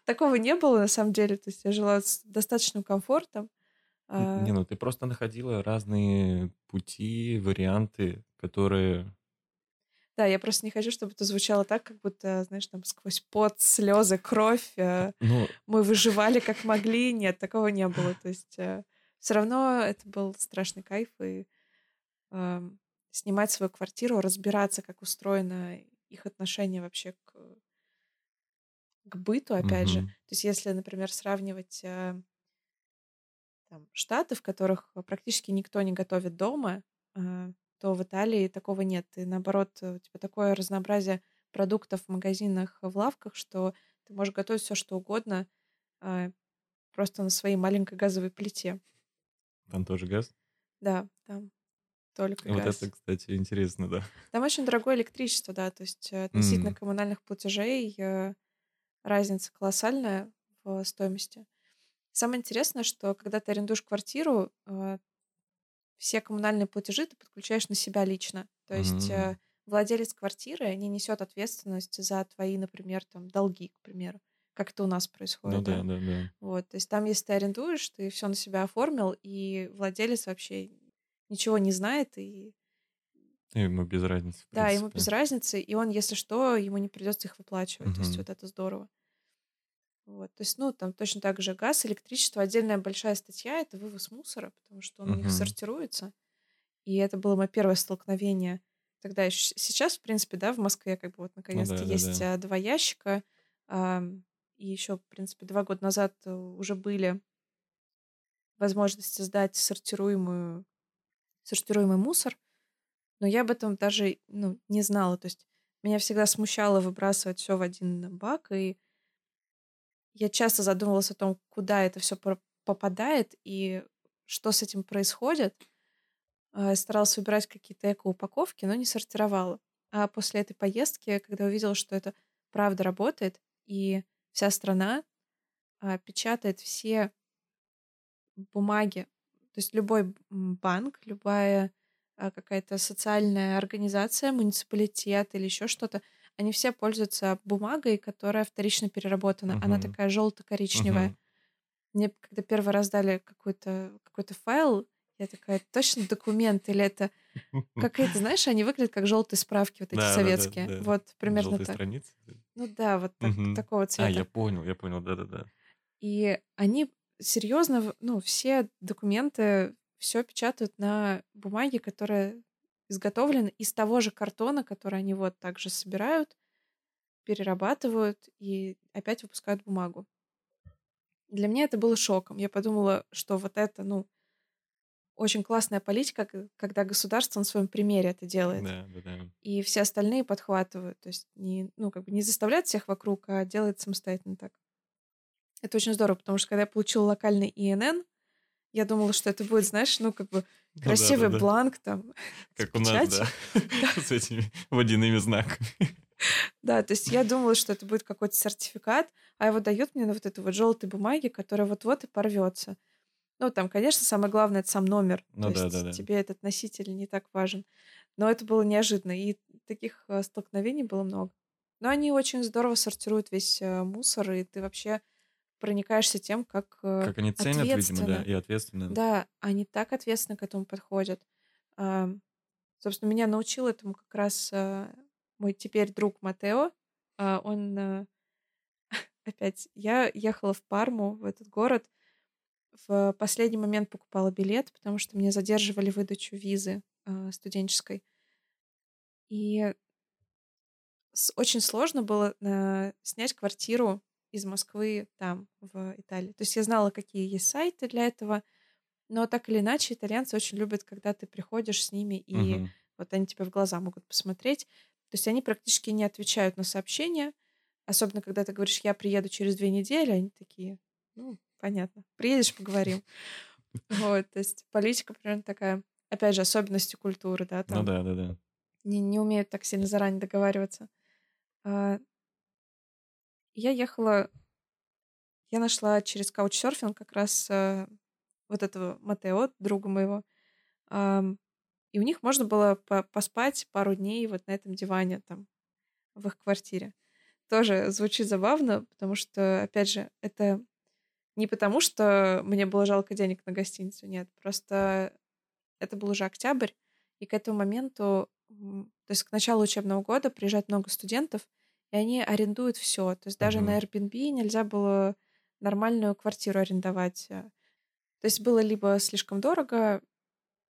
Speaker 2: Такого не было на самом деле. То есть я жила с достаточным комфортом. А,
Speaker 1: Не, ну ты просто находила разные пути, варианты, которые...
Speaker 2: Да, я просто не хочу, чтобы это звучало так, как будто, знаешь, там сквозь пот, слезы, кровь э,
Speaker 1: Ну,
Speaker 2: мы выживали как могли. Нет, такого не было. То есть все равно это был страшный кайф. И эм, снимать свою квартиру, разбираться, как устроено их отношение вообще к, к быту, опять же.
Speaker 1: мгм.
Speaker 2: То есть если, например, сравнивать э, там, штаты, в которых практически никто не готовит дома, э, то в Италии такого нет. И наоборот, э, у тебя такое разнообразие продуктов в магазинах, в лавках, что ты можешь готовить все, что угодно, э, просто на своей маленькой газовой плите.
Speaker 1: Там тоже газ.
Speaker 2: Да, там только
Speaker 1: Вот
Speaker 2: газ.
Speaker 1: это, кстати, интересно, да.
Speaker 2: Там очень дорогое электричество, да, то есть э, относительно
Speaker 1: М.
Speaker 2: коммунальных платежей э, разница колоссальная в стоимости. Самое интересное, что когда ты арендуешь квартиру, э, все коммунальные платежи ты подключаешь на себя лично. То есть
Speaker 1: М.
Speaker 2: владелец квартиры не несет ответственность за твои, например, там долги, к примеру, как это у нас
Speaker 1: Ну
Speaker 2: происходит,
Speaker 1: да,
Speaker 2: да.
Speaker 1: да, да.
Speaker 2: Вот, то есть там, если ты арендуешь, ты все на себя оформил, и владелец вообще ничего не знает, и
Speaker 1: Ему без разницы,
Speaker 2: да, ему без разницы, и он, если что, ему не придется их выплачивать. То есть вот это здорово. Вот, то есть, ну, там точно так же газ, электричество, отдельная большая статья — это вывоз мусора, потому что он у них сортируется. И это было мое первое столкновение. Тогда еще сейчас, в принципе, да, в Москве как бы вот
Speaker 1: Ну
Speaker 2: наконец-то
Speaker 1: да, да,
Speaker 2: есть
Speaker 1: да.
Speaker 2: а, два ящика. И еще, в принципе, два года назад э, уже были возможности сдать сортируемую, сортируемый мусор, но я об этом даже ну, не знала. То есть меня всегда смущало выбрасывать все в один бак, и я часто задумывалась о том, куда это все попадает и что с этим происходит. Я старалась выбирать какие-то эко-упаковки, но не сортировала. А после этой поездки, когда увидела, что это правда работает, и вся страна а, печатает все бумаги, то есть любой банк, любая а, какая-то социальная организация, муниципалитет или еще что-то, они все пользуются бумагой, которая вторично переработана. Она
Speaker 1: Мгм.
Speaker 2: такая желто-коричневая.
Speaker 1: Мгм.
Speaker 2: Мне когда первый раз дали какой-то какой файл, я такая, "Это точно документ или это какие-то, знаешь, они выглядят как желтые справки вот эти
Speaker 1: Да, да, да,
Speaker 2: советские.
Speaker 1: да.
Speaker 2: Вот примерно
Speaker 1: Желтые
Speaker 2: так.
Speaker 1: страницы.
Speaker 2: Ну да, вот так-
Speaker 1: Мгм.
Speaker 2: такого
Speaker 1: А,
Speaker 2: цвета.
Speaker 1: я понял, я понял, да-да-да.
Speaker 2: И они серьезно, ну, все документы, все печатают на бумаге, которая изготовлена из того же картона, который они вот также собирают, перерабатывают и опять выпускают бумагу. Для меня это было шоком. Я подумала, что вот это, ну, очень классная политика, когда государство на своем примере это делает.
Speaker 1: Да, да, да.
Speaker 2: И все остальные подхватывают. То есть не, ну, как бы не заставляют всех вокруг, а делает самостоятельно так. Это очень здорово, потому что когда я получила локальный ИНН, я думала, что это будет, знаешь, ну, как бы
Speaker 1: Ну
Speaker 2: красивый
Speaker 1: да-да-да.
Speaker 2: бланк там
Speaker 1: Как у нас, да. С этими водяными знаками.
Speaker 2: Да, то есть я думала, что это будет какой-то сертификат, а его дают мне на вот этой вот желтой бумаге, которая вот-вот и порвется. Ну, там, конечно, самое главное это сам номер.
Speaker 1: Ну
Speaker 2: то есть
Speaker 1: да-да-да.
Speaker 2: тебе этот носитель не так важен. Но это было неожиданно, и таких э, столкновений было много. Но они очень здорово сортируют весь э, мусор, и ты вообще проникаешься тем, как, э,
Speaker 1: Как они ценят, видимо, да, и ответственно.
Speaker 2: Да, они так ответственно к этому подходят. Ам, Собственно, меня научил этому как раз мой теперь друг Матео. Э, он опять... Я ехала в Парму, в этот город. В последний момент покупала билет, потому что мне задерживали выдачу визы э, студенческой. И с- очень сложно было э, снять квартиру из Москвы там, в Италии. То есть я знала, какие есть сайты для этого, но так или иначе итальянцы очень любят, когда ты приходишь с ними, и
Speaker 1: Мгм.
Speaker 2: вот они тебе в глаза могут посмотреть. То есть они практически не отвечают на сообщения, особенно когда ты говоришь, я приеду через две недели, они такие, ну, понятно, приедешь, поговорим. Вот, то есть политика примерно такая, опять же, особенности культуры, да,
Speaker 1: Ну
Speaker 2: там
Speaker 1: да, да, да.
Speaker 2: не, не умеют так сильно заранее договариваться. А, Я ехала, я нашла через каучсерфинг как раз э, вот этого Матео, друга моего. Ам, И у них можно было по- поспать пару дней вот на этом диване там в их квартире. Тоже звучит забавно, потому что, опять же, это не потому, что мне было жалко денег на гостиницу, нет, просто это был уже октябрь, и к этому моменту, то есть к началу учебного года приезжает много студентов, и они арендуют все. То есть даже на
Speaker 1: Мгм.
Speaker 2: Airbnb нельзя было нормальную квартиру арендовать. э. То есть было либо слишком дорого,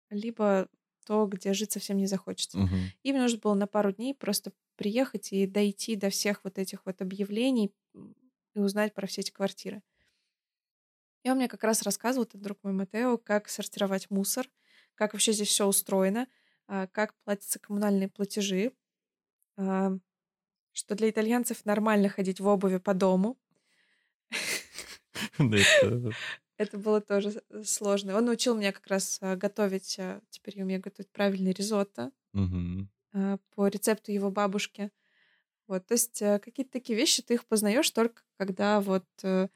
Speaker 2: либо то, где жить совсем не захочется.
Speaker 1: Мгм.
Speaker 2: Им нужно было на пару дней просто приехать и дойти до всех вот этих вот объявлений и узнать про все эти квартиры. И он мне как раз рассказывал, этот друг мой Матео, как сортировать мусор, как вообще здесь все устроено, а, как платятся коммунальные платежи, а, что для итальянцев нормально ходить в обуви по дому.
Speaker 1: Это-
Speaker 2: было тоже э, сложно. Он научил меня как раз а, готовить, а, теперь я умею готовить правильный ризотто а, по рецепту его бабушки. Вот, то есть э, какие-то такие вещи ты их познаешь только когда вот э,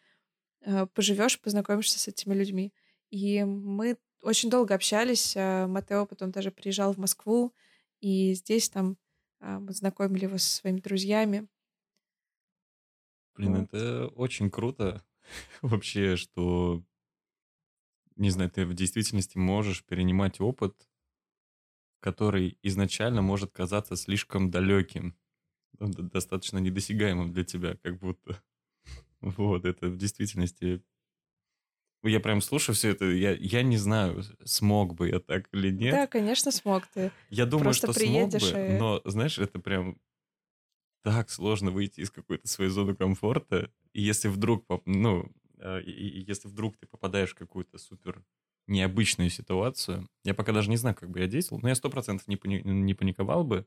Speaker 2: поживешь, познакомишься с этими людьми. И мы очень долго общались. а, Матео потом даже приезжал в Москву, и здесь там а, мы знакомили его со своими друзьями.
Speaker 1: Блин,
Speaker 2: Вот.
Speaker 1: это очень круто вообще, что, не знаю, ты в действительности можешь перенимать опыт, который изначально может казаться слишком далеким, достаточно недосягаемым для тебя, как будто. Вот, это в действительности... Я прям слушаю все это, я, я не знаю, смог бы я так или нет.
Speaker 2: Да, конечно, смог ты.
Speaker 1: Я думаю,
Speaker 2: Просто
Speaker 1: что смог бы,
Speaker 2: и-
Speaker 1: но, знаешь, это прям так сложно выйти из какой-то своей зоны комфорта. И если вдруг, ну, и если вдруг ты попадаешь в какую-то супер необычную ситуацию, я пока даже не знаю, как бы я действовал, но я сто процентов не, пани- не паниковал бы,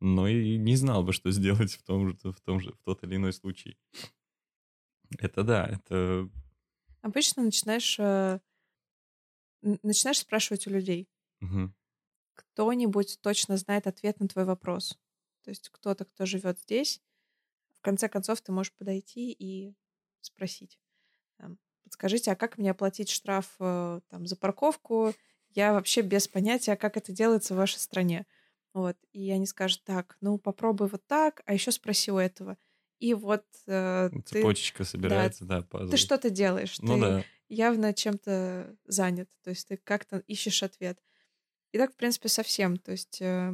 Speaker 1: но и не знал бы, что сделать в том же, в том же, в тот или иной случай. Это да, это...
Speaker 2: Обычно начинаешь, э, начинаешь спрашивать у людей.
Speaker 1: мгм.
Speaker 2: кто-нибудь точно знает ответ на твой вопрос. То есть кто-то, кто живет здесь, в конце концов ты можешь подойти и спросить. там, Подскажите, а как мне оплатить штраф э, там, за парковку? Я вообще без понятия, как это делается в вашей стране. Вот. И они скажут, так, ну попробуй вот так, а еще спроси у этого. И вот э, ты,
Speaker 1: Цепочечка собирается, да, пазл.
Speaker 2: ты что-то делаешь.
Speaker 1: Ну
Speaker 2: ты
Speaker 1: да.
Speaker 2: явно чем-то занят. То есть ты как-то ищешь ответ. И так, в принципе, совсем. То есть, э,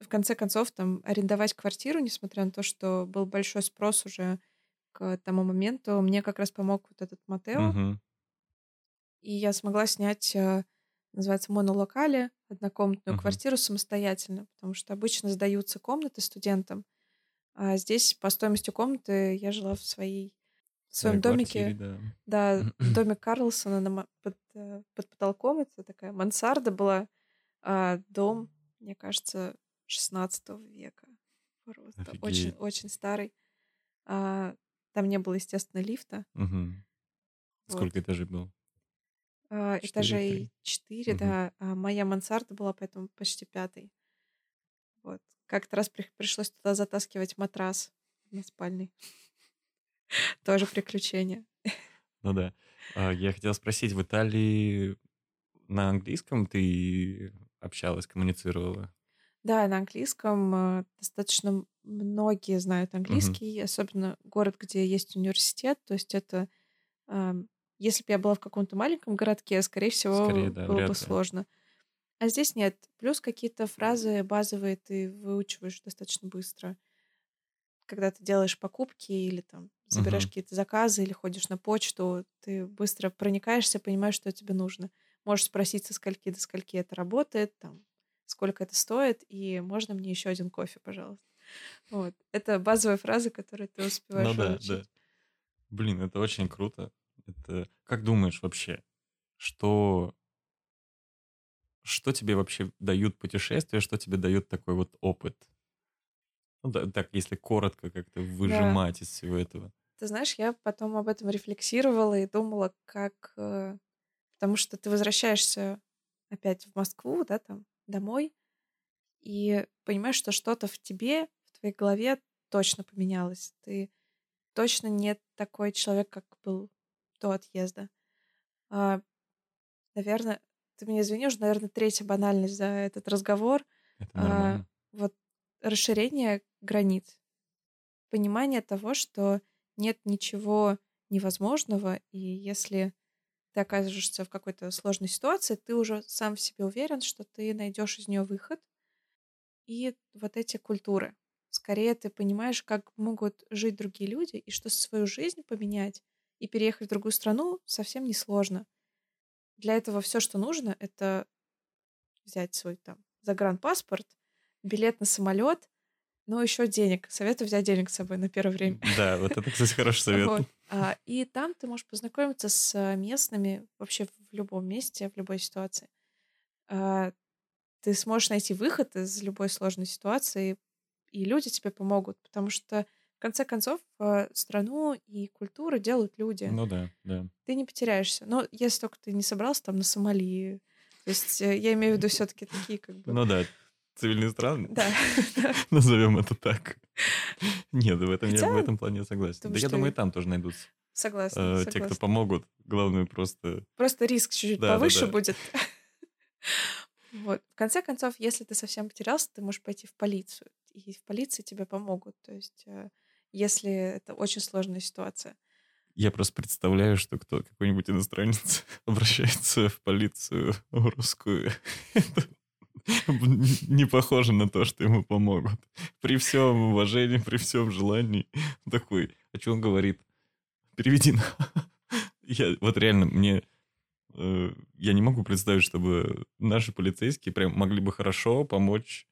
Speaker 2: в конце концов, там, арендовать квартиру, несмотря на то, что был большой спрос уже к тому моменту, мне как раз помог вот этот Матео.
Speaker 1: Мгм.
Speaker 2: И я смогла снять, э, называется, монолокале, однокомнатную
Speaker 1: Мгм.
Speaker 2: квартиру самостоятельно, потому что обычно сдаются комнаты студентам, а здесь по стоимости комнаты я жила в своей в своем
Speaker 1: Своей
Speaker 2: домике.
Speaker 1: квартире, да.
Speaker 2: Да, домик Карлсона на под, э, под потолком. Это такая мансарда была. А дом, мне кажется, 16 века. Просто очень,
Speaker 1: Офигеть.
Speaker 2: очень старый. А, там не было, естественно, лифта.
Speaker 1: Мгм.
Speaker 2: Вот.
Speaker 1: Сколько этажей было?
Speaker 2: А,
Speaker 1: Четыре,
Speaker 2: этажей
Speaker 1: три.
Speaker 2: 4,
Speaker 1: Мгм.
Speaker 2: да. А моя мансарда была поэтому почти пятый. Вот. Как-то раз при- пришлось туда затаскивать матрас на спальный. Тоже приключение.
Speaker 1: Ну да. А, Я хотел спросить, в Италии на английском ты общалась, коммуницировала?
Speaker 2: Да, на английском э, достаточно многие знают английский, особенно город, где есть университет. То есть это, если бы я была в каком-то маленьком городке, скорее всего,
Speaker 1: Скорее, да,
Speaker 2: было бы
Speaker 1: ли.
Speaker 2: А здесь нет. Плюс какие-то фразы базовые ты выучиваешь достаточно быстро. Когда ты делаешь покупки или там забираешь
Speaker 1: Мгм.
Speaker 2: какие-то заказы или ходишь на почту, ты быстро проникаешься, понимаешь, что тебе нужно. Можешь спросить, со скольки до скольки это работает, там, сколько это стоит, и можно мне еще один кофе, пожалуйста. Вот. Это базовые фразы, которые ты
Speaker 1: Ну
Speaker 2: успеваешь
Speaker 1: да, да.
Speaker 2: выучить.
Speaker 1: Блин, это очень круто. Это как думаешь вообще, что что тебе вообще дают путешествия, что тебе дает такой вот опыт? Ну да, так, если коротко как-то
Speaker 2: Да.
Speaker 1: выжимать из всего этого.
Speaker 2: Ты знаешь, я потом об этом рефлексировала и думала, как... э, Потому что ты возвращаешься опять в Москву, да, там, домой, и понимаешь, что что-то в тебе, в твоей голове точно поменялось. Ты точно не такой человек, как был до отъезда. А, наверное, ты меня извинишь, наверное, третья банальность за этот разговор.
Speaker 1: Это
Speaker 2: а,
Speaker 1: нормально.
Speaker 2: вот расширение границ. Понимание того, что нет ничего невозможного, и если ты оказываешься в какой-то сложной ситуации, ты уже сам в себе уверен, что ты найдешь из нее выход. И вот эти культуры. Скорее ты понимаешь, как могут жить другие люди, и что свою жизнь поменять и переехать в другую страну совсем не сложно. Для этого все, что нужно, это взять свой там загранпаспорт, билет на самолет, но еще денег. Советую взять денег с собой на первое время.
Speaker 1: Да, вот это, кстати, хороший совет.
Speaker 2: Вот. А, и там ты можешь познакомиться с местными вообще в любом месте, в любой ситуации. А, ты сможешь найти выход из любой сложной ситуации, и люди тебе помогут, потому что в конце концов а, страну и культуру делают люди.
Speaker 1: Ну да, да.
Speaker 2: Ты не потеряешься. Но если только ты не собрался там на Сомали. То есть э, я имею в виду все-таки такие как бы...
Speaker 1: Ну да, цивильные страны.
Speaker 2: Да.
Speaker 1: Назовем это так. Нет, в этом, я
Speaker 2: Хотя,
Speaker 1: в этом плане согласен.
Speaker 2: думаю,
Speaker 1: да я думаю, и там тоже найдутся
Speaker 2: Согласна,
Speaker 1: э, те, кто
Speaker 2: согласна.
Speaker 1: помогут. Главное просто...
Speaker 2: Просто риск чуть-чуть
Speaker 1: Да, да,
Speaker 2: повыше
Speaker 1: да.
Speaker 2: будет. Вот. В конце концов, если ты совсем потерялся, ты можешь пойти в полицию. И в полиции тебе помогут. То есть, э, если это очень сложная ситуация.
Speaker 1: Я просто представляю, что кто какой-нибудь иностранец обращается в полицию русскую. Это не похоже на то, что ему помогут. При всем уважении, при всем желании. Такой, а что он говорит? Переведи. на». Я, вот реально, мне... э, Я не могу представить, чтобы наши полицейские прям могли бы хорошо помочь.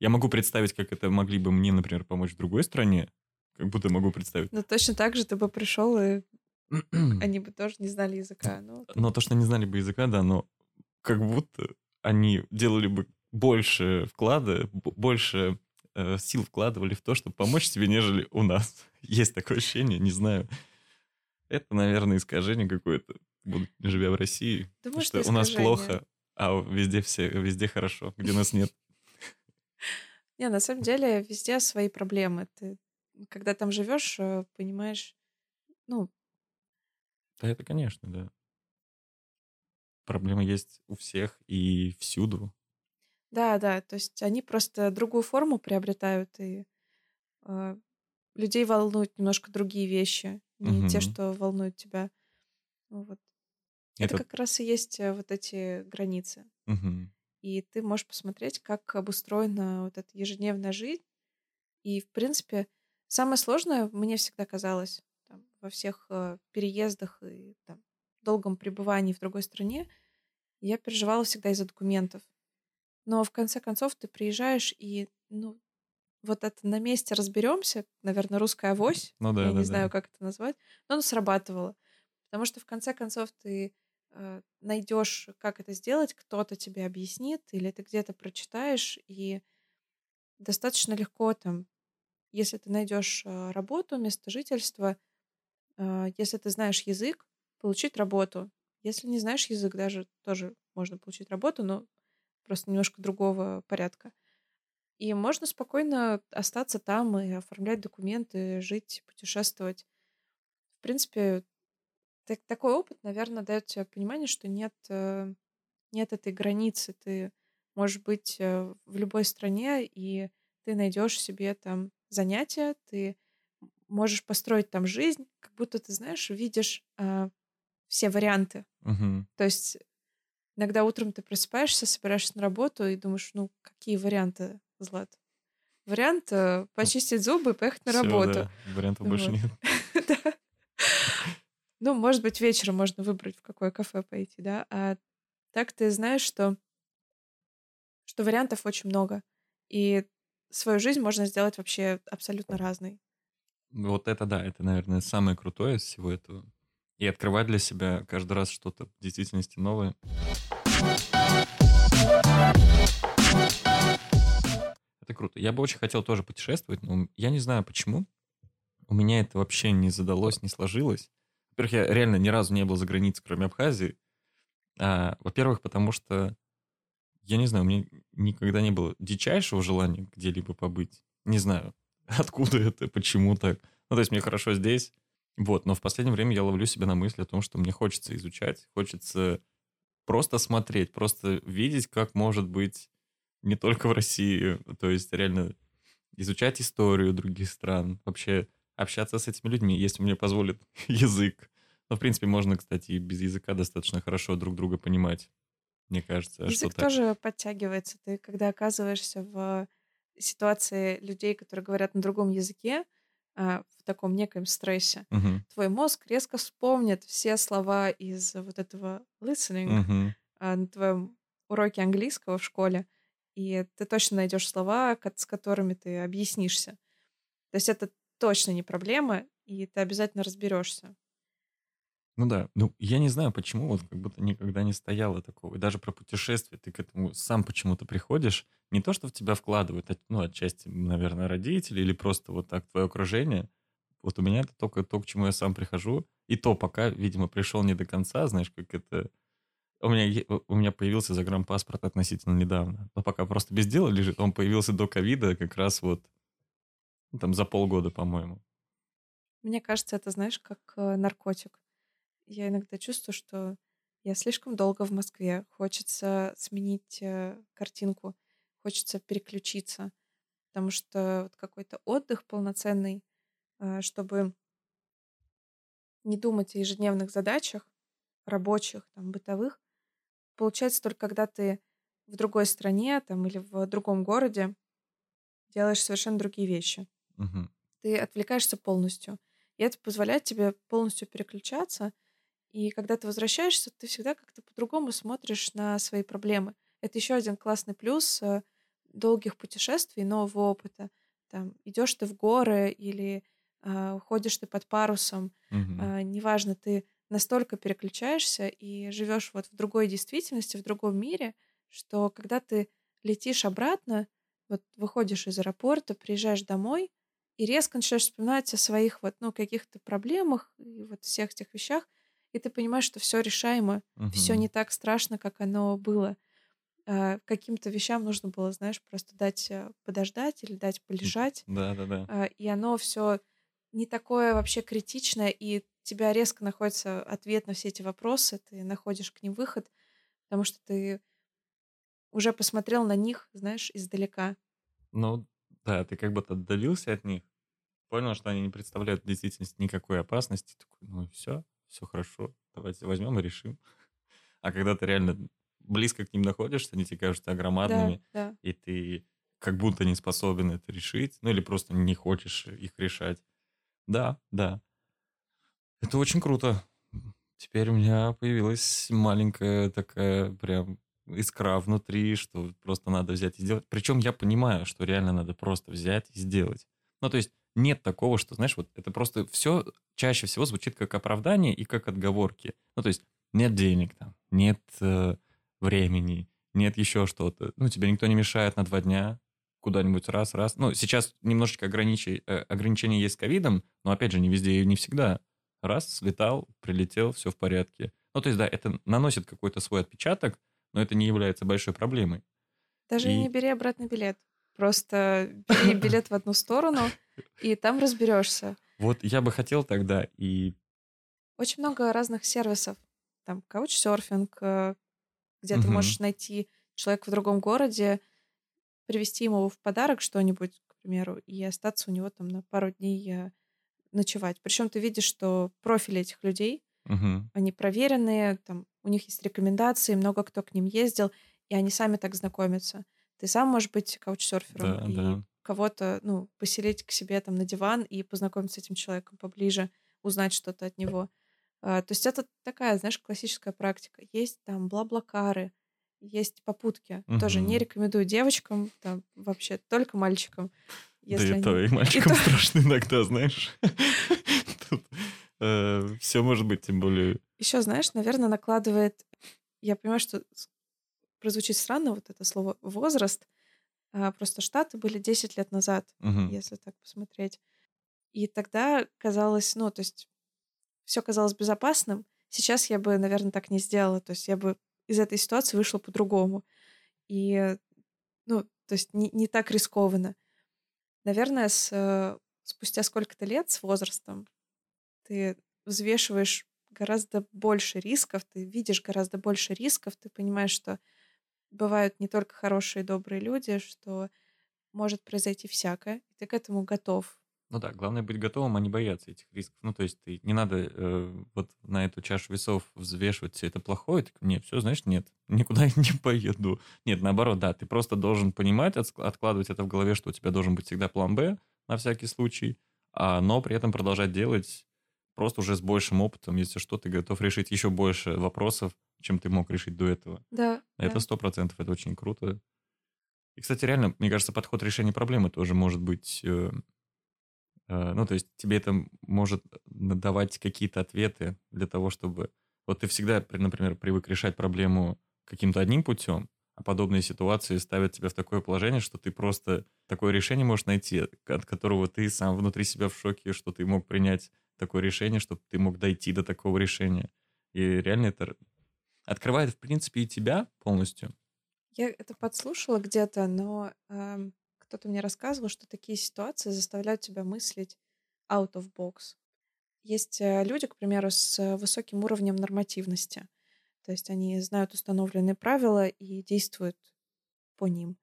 Speaker 1: Я могу представить, как это могли бы мне, например, помочь в другой стране. Как будто могу представить.
Speaker 2: Но точно так же ты бы пришел, и они бы тоже не знали языка. Ну,
Speaker 1: Но то, что не знали бы языка, да, но как будто они делали бы больше вклада, больше э, сил вкладывали в то, чтобы помочь тебе, нежели у нас. Есть такое ощущение, не знаю. Это, наверное, искажение какое-то, живя в России.
Speaker 2: Думаю,
Speaker 1: что
Speaker 2: что
Speaker 1: у нас плохо, а везде все, везде хорошо, где нас нет.
Speaker 2: Не, на самом деле везде свои проблемы. Ты, когда там живешь, э, понимаешь, ну,
Speaker 1: Да, это, конечно, да. Проблема есть у всех и всюду.
Speaker 2: да, да, то есть они просто другую форму приобретают, и э, людей волнуют немножко другие вещи, не те,
Speaker 1: Мгм.
Speaker 2: что волнуют тебя. Ну Вот. Это
Speaker 1: Это...
Speaker 2: как раз и есть э, вот эти границы.
Speaker 1: Мгм.
Speaker 2: И ты можешь посмотреть, как обустроена вот эта ежедневная жизнь. И, в принципе, самое сложное, мне всегда казалось, там, во всех э, переездах и там, долгом пребывании в другой стране, я переживала всегда из-за документов. Но в конце концов ты приезжаешь и, ну, вот это на месте разберемся, наверное, русская авось,
Speaker 1: Ну да,
Speaker 2: я
Speaker 1: да,
Speaker 2: не знаю,
Speaker 1: да.
Speaker 2: как это назвать, но оно срабатывало. Потому что в конце концов ты э, найдешь, как это сделать, кто-то тебе объяснит, или ты где-то прочитаешь, и достаточно легко там, если ты найдешь э, работу, место жительства, э, если ты знаешь язык, получить работу. Если не знаешь язык, даже тоже можно получить работу, но просто немножко другого порядка. И можно спокойно остаться там и оформлять документы, жить, путешествовать. В принципе, так- такой опыт, наверное, дает тебе понимание, что нет, э, нет этой границы. Ты можешь быть э, в любой стране, и ты найдешь себе там занятия, ты можешь построить там жизнь, как будто ты, знаешь, видишь э, все варианты.
Speaker 1: Мгм.
Speaker 2: То есть Иногда утром ты просыпаешься, собираешься на работу и думаешь, ну, какие варианты, Злат? Вариант э, почистить зубы и поехать на
Speaker 1: Всё,
Speaker 2: работу.
Speaker 1: да, вариантов больше
Speaker 2: Вот.
Speaker 1: нет.
Speaker 2: Да. Ну, может быть, вечером можно выбрать, в какое кафе пойти, да. А так ты знаешь, что, что вариантов очень много. И свою жизнь можно сделать вообще абсолютно разной.
Speaker 1: Вот это да, это, наверное, самое крутое из всего этого. И открывать для себя каждый раз что-то в действительности новое. Это круто. Я бы очень хотел тоже путешествовать, но я не знаю почему. У меня это вообще не задалось, не сложилось. Во-первых, я реально ни разу не был за границей, кроме Абхазии. А, во-первых, потому что, я не знаю, у меня никогда не было дичайшего желания где-либо побыть. Не знаю, откуда это, почему так. Ну, то есть мне хорошо здесь. Вот, но в последнее время я ловлю себя на мысли о том, что мне хочется изучать, хочется просто смотреть, просто видеть, как может быть не только в России, то есть реально изучать историю других стран, вообще общаться с этими людьми, если мне позволит язык. Но, в принципе, можно, кстати, и без языка достаточно хорошо друг друга понимать, мне кажется. а
Speaker 2: Язык
Speaker 1: так?
Speaker 2: тоже подтягивается. Ты, когда оказываешься в ситуации людей, которые говорят на другом языке, а, в таком некоем стрессе,
Speaker 1: Мгм.
Speaker 2: твой мозг резко вспомнит все слова из вот этого listening а, на твоем уроке английского в школе, и ты точно найдешь слова, с которыми ты объяснишься. То есть это точно не проблема, и ты обязательно разберешься.
Speaker 1: Ну да, ну я не знаю, почему, вот как будто никогда не стояло такого. И даже про путешествия ты к этому сам почему-то приходишь. Не то, что в тебя вкладывают, от- ну, отчасти, наверное, родители или просто вот так твое окружение. Вот у меня это только то, к чему я сам прихожу. И то пока, видимо, пришел не до конца, знаешь, как это... У меня, у меня появился загранпаспорт относительно недавно. Но пока просто без дела лежит. Он появился до ковида как раз вот там за полгода, по-моему.
Speaker 2: Мне кажется, это, знаешь, как э, наркотик. Я иногда чувствую, что я слишком долго в Москве. Хочется сменить э, картинку, хочется переключиться, потому что вот какой-то отдых полноценный, э, чтобы не думать о ежедневных задачах, рабочих, там, бытовых, получается только когда ты в другой стране там, или в другом городе делаешь совершенно другие вещи.
Speaker 1: Мгм.
Speaker 2: Ты отвлекаешься полностью. И это позволяет тебе полностью переключаться. И когда ты возвращаешься, ты всегда как-то по-другому смотришь на свои проблемы. Это еще один классный плюс э, долгих путешествий, нового опыта. Там идешь ты в горы или а, ходишь ты под парусом,
Speaker 1: Мгм.
Speaker 2: а, неважно, ты настолько переключаешься и живешь вот в другой действительности, в другом мире, что когда ты летишь обратно, вот выходишь из аэропорта, приезжаешь домой и резко начинаешь вспоминать о своих вот, ну, каких-то проблемах и вот всех этих вещах, и ты понимаешь, что все решаемо, все
Speaker 1: Мгм.
Speaker 2: не так страшно, как оно было. А, Каким-то вещам нужно было, знаешь, просто дать э, подождать или дать полежать,
Speaker 1: Да-да-да.
Speaker 2: а, и оно все не такое вообще критичное, и у тебя резко находится ответ на все эти вопросы, ты находишь к ним выход, потому что ты уже посмотрел на них, знаешь, издалека.
Speaker 1: Ну, да, ты как будто отдалился от них, понял, что они не представляют в действительности никакой опасности, такой, ну и все, все хорошо, давайте возьмем и решим. А когда ты реально близко к ним находишься, они тебе кажутся
Speaker 2: Да,
Speaker 1: громадными,
Speaker 2: да.
Speaker 1: и ты как будто не способен это решить, ну или просто не хочешь их решать. Да, да. Это очень круто. Теперь у меня появилась маленькая такая прям искра внутри, что просто надо взять и сделать. Причем я понимаю, что реально надо просто взять и сделать. Ну, то есть нет такого, что, знаешь, вот это просто все чаще всего звучит как оправдание и как отговорки. Ну, то есть нет денег там, нет э, времени, нет еще что-то. Ну, тебе никто не мешает на два дня куда-нибудь раз, раз. Ну, сейчас немножечко ограничи- э, ограничения есть с ковидом, но, опять же, не везде и не всегда. Раз, слетал, прилетел, все в порядке. Ну, то есть, да, это наносит какой-то свой отпечаток, но это не является большой проблемой.
Speaker 2: Даже не
Speaker 1: И
Speaker 2: бери обратный билет. Просто бери билет в одну сторону, и там разберешься.
Speaker 1: вот я бы хотел тогда и...
Speaker 2: Очень много разных сервисов. Там каучсерфинг, э, где ты можешь найти человека в другом городе, привезти ему в подарок что-нибудь, к примеру, и остаться у него там на пару дней э, ночевать. Причем ты видишь, что профили этих людей, они проверенные, там, у них есть рекомендации, много кто к ним ездил, и они сами так знакомятся. Ты сам можешь быть каучсерфером
Speaker 1: Да,
Speaker 2: и
Speaker 1: да.
Speaker 2: кого-то, ну, поселить к себе там на диван и познакомиться с этим человеком поближе, узнать что-то от него. А, то есть это такая, знаешь, классическая практика. Есть там бла-блакары, есть попутки. Тоже не рекомендую девочкам, там вообще только мальчикам.
Speaker 1: Да
Speaker 2: Если
Speaker 1: и то,
Speaker 2: они...
Speaker 1: и
Speaker 2: И
Speaker 1: мальчикам
Speaker 2: то...
Speaker 1: страшно иногда, знаешь. Тут все может быть, тем более...
Speaker 2: Еще, знаешь, наверное, накладывает... Я понимаю, что прозвучит странно вот это слово «возраст», а, просто Штаты были 10 лет назад,
Speaker 1: Мгм.
Speaker 2: если так посмотреть. И тогда казалось, ну, то есть все казалось безопасным. Сейчас я бы, наверное, так не сделала. То есть я бы из этой ситуации вышла по-другому. И, ну, то есть не, не так рискованно. Наверное, с, э, спустя сколько-то лет с возрастом ты взвешиваешь гораздо больше рисков, ты видишь гораздо больше рисков, ты понимаешь, что бывают не только хорошие добрые люди, что может произойти всякое, и ты к этому готов.
Speaker 1: Ну да, главное быть готовым, а не бояться этих рисков. Ну, то есть ты не надо э, вот на эту чашу весов взвешивать все это плохое. Ты, нет, все, знаешь, нет, никуда я не поеду. Нет, наоборот, да, ты просто должен понимать, откладывать это в голове, что у тебя должен быть всегда план Б на всякий случай, а, но при этом продолжать делать просто уже с большим опытом, если что, ты готов решить еще больше вопросов, чем ты мог решить до этого.
Speaker 2: Да,
Speaker 1: Это сто процентов, это очень круто. И, кстати, реально, мне кажется, подход решения проблемы тоже может быть... э, э, ну, то есть тебе это может давать какие-то ответы для того, чтобы... Вот ты всегда, при- например, привык решать проблему каким-то одним путем, а подобные ситуации ставят тебя в такое положение, что ты просто такое решение можешь найти, от которого ты сам внутри себя в шоке, что ты мог принять такое решение, чтобы ты мог дойти до такого решения. И реально это открывает, в принципе, и тебя полностью.
Speaker 2: Я это подслушала где-то, но ам, кто-то мне рассказывал, что такие ситуации заставляют тебя мыслить out of box. Есть э, люди, к примеру, с э, высоким уровнем нормативности. То есть они знают установленные правила и действуют по ним.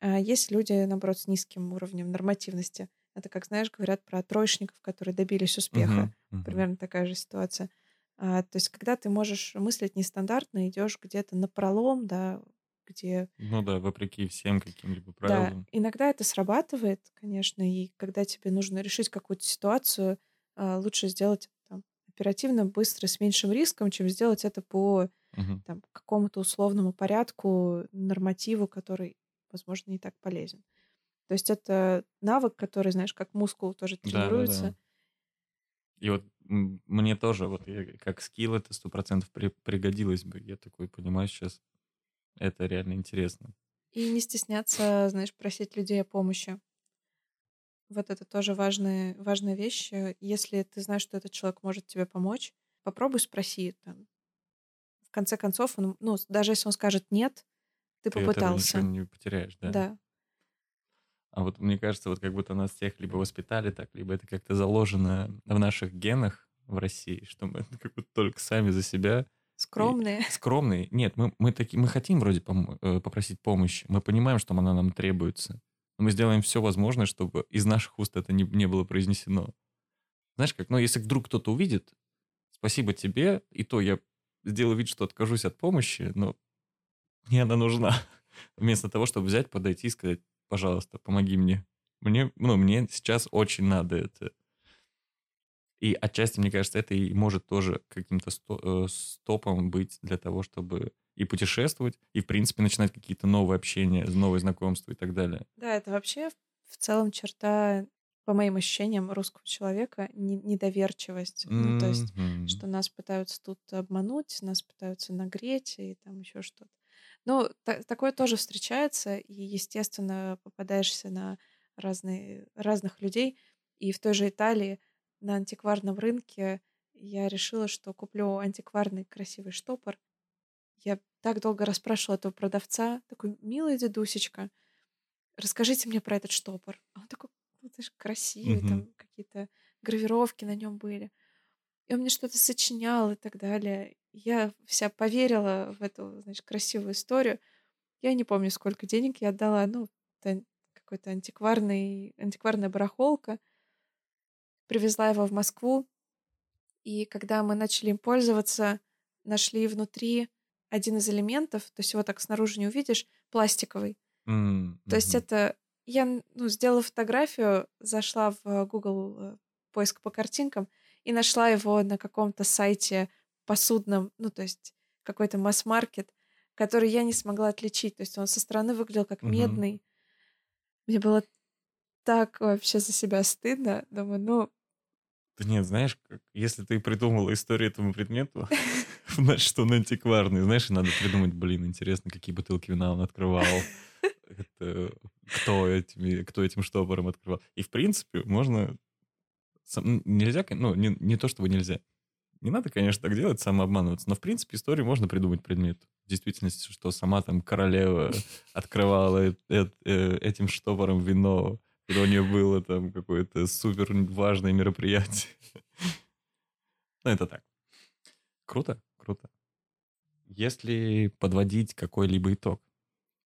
Speaker 2: А есть люди, наоборот, с низким уровнем нормативности. Это, как знаешь, говорят про троечников, которые добились успеха.
Speaker 1: Мгм. Мгм.
Speaker 2: Примерно такая же ситуация. А, то есть, когда ты можешь мыслить нестандартно, идешь где-то на пролом, да, где
Speaker 1: Ну да, вопреки всем каким-либо
Speaker 2: Да,
Speaker 1: правилам.
Speaker 2: иногда это срабатывает, конечно, и когда тебе нужно решить какую-то ситуацию, а, лучше сделать там, оперативно, быстро, с меньшим риском, чем сделать это по
Speaker 1: Мгм.
Speaker 2: там, какому-то условному порядку, нормативу, который, возможно, не так полезен. То есть это навык, который, знаешь, как мускул тоже
Speaker 1: Да, да,
Speaker 2: тренируется.
Speaker 1: да. И вот мне тоже, вот я- как скилл это сто процентов при- пригодилось бы. Я такой понимаю сейчас, это реально интересно.
Speaker 2: И не стесняться, знаешь, просить людей о помощи. Вот это тоже важная, важная вещь. Э, Если ты знаешь, что этот человек может тебе помочь, попробуй спроси. Там. В конце концов, он, ну, даже если он скажет нет, ты
Speaker 1: Ты
Speaker 2: попытался.
Speaker 1: ничего не потеряешь, да.
Speaker 2: Да.
Speaker 1: А вот мне кажется, вот как будто нас всех либо воспитали так, либо это как-то заложено в наших генах в России, что мы как будто только сами за себя и
Speaker 2: Скромные.
Speaker 1: скромные. Нет, мы, мы, таки, мы хотим вроде пом- э, попросить помощи, мы понимаем, что она нам требуется, но мы сделаем все возможное, чтобы из наших уст это не, не было произнесено. Знаешь как, ну если вдруг кто-то увидит, спасибо тебе, и то я сделаю вид, что откажусь от помощи, но мне она нужна. Вместо того, чтобы взять, подойти и сказать, пожалуйста, помоги мне. Мне, ну, мне сейчас очень надо это. И отчасти, мне кажется, это и может тоже каким-то э, стопом быть для того, чтобы и путешествовать, и, в принципе, начинать какие-то новые общения, новые знакомства и так далее.
Speaker 2: Да, это вообще в- целом черта, по моим ощущениям, русского человека не- недоверчивость. Ну, то есть, что нас пытаются тут обмануть, нас пытаются нагреть и там еще что-то. Ну, та- такое тоже встречается, и, естественно, попадаешься на разные, разных людей. И в той же Италии на антикварном рынке я решила, что куплю антикварный красивый штопор. Я так долго расспрашивала этого продавца, такой, милый дедусечка, расскажите мне про этот штопор. А он такой, ну, ты же красивый,
Speaker 1: Мгм.
Speaker 2: там какие-то гравировки на нем были. И он мне что-то сочинял и так далее. Я вся поверила в эту, значит, красивую историю. Я не помню, сколько денег я отдала. Ну, это какой-то антикварный, антикварная барахолка. Привезла его в Москву. И когда мы начали им пользоваться, нашли внутри один из элементов, то есть его так снаружи не увидишь, пластиковый.
Speaker 1: Mm-hmm.
Speaker 2: То есть это... Я ну, сделала фотографию, зашла в Google э, поиск по картинкам и нашла его на каком-то сайте посудном, ну, то есть какой-то масс-маркет, который я не смогла отличить. То есть он со стороны выглядел как медный. Мне было так вообще за себя стыдно. Думаю, ну...
Speaker 1: Да нет, знаешь, как, если ты придумала историю этому предмету, значит, что он антикварный. Знаешь, надо придумать, блин, интересно, какие бутылки вина он открывал. Это, кто, этими, кто этим штопором открывал. И, в принципе, можно... Нельзя, ну, не, не то чтобы нельзя. Не надо, конечно, так делать, самообманываться, но, в принципе, историю можно придумать предмет. В действительности, что сама там королева открывала э, этим штопором вино когда у нее было там какое-то супер важное мероприятие. Ну, это так. Круто, круто. Если подводить какой-либо итог,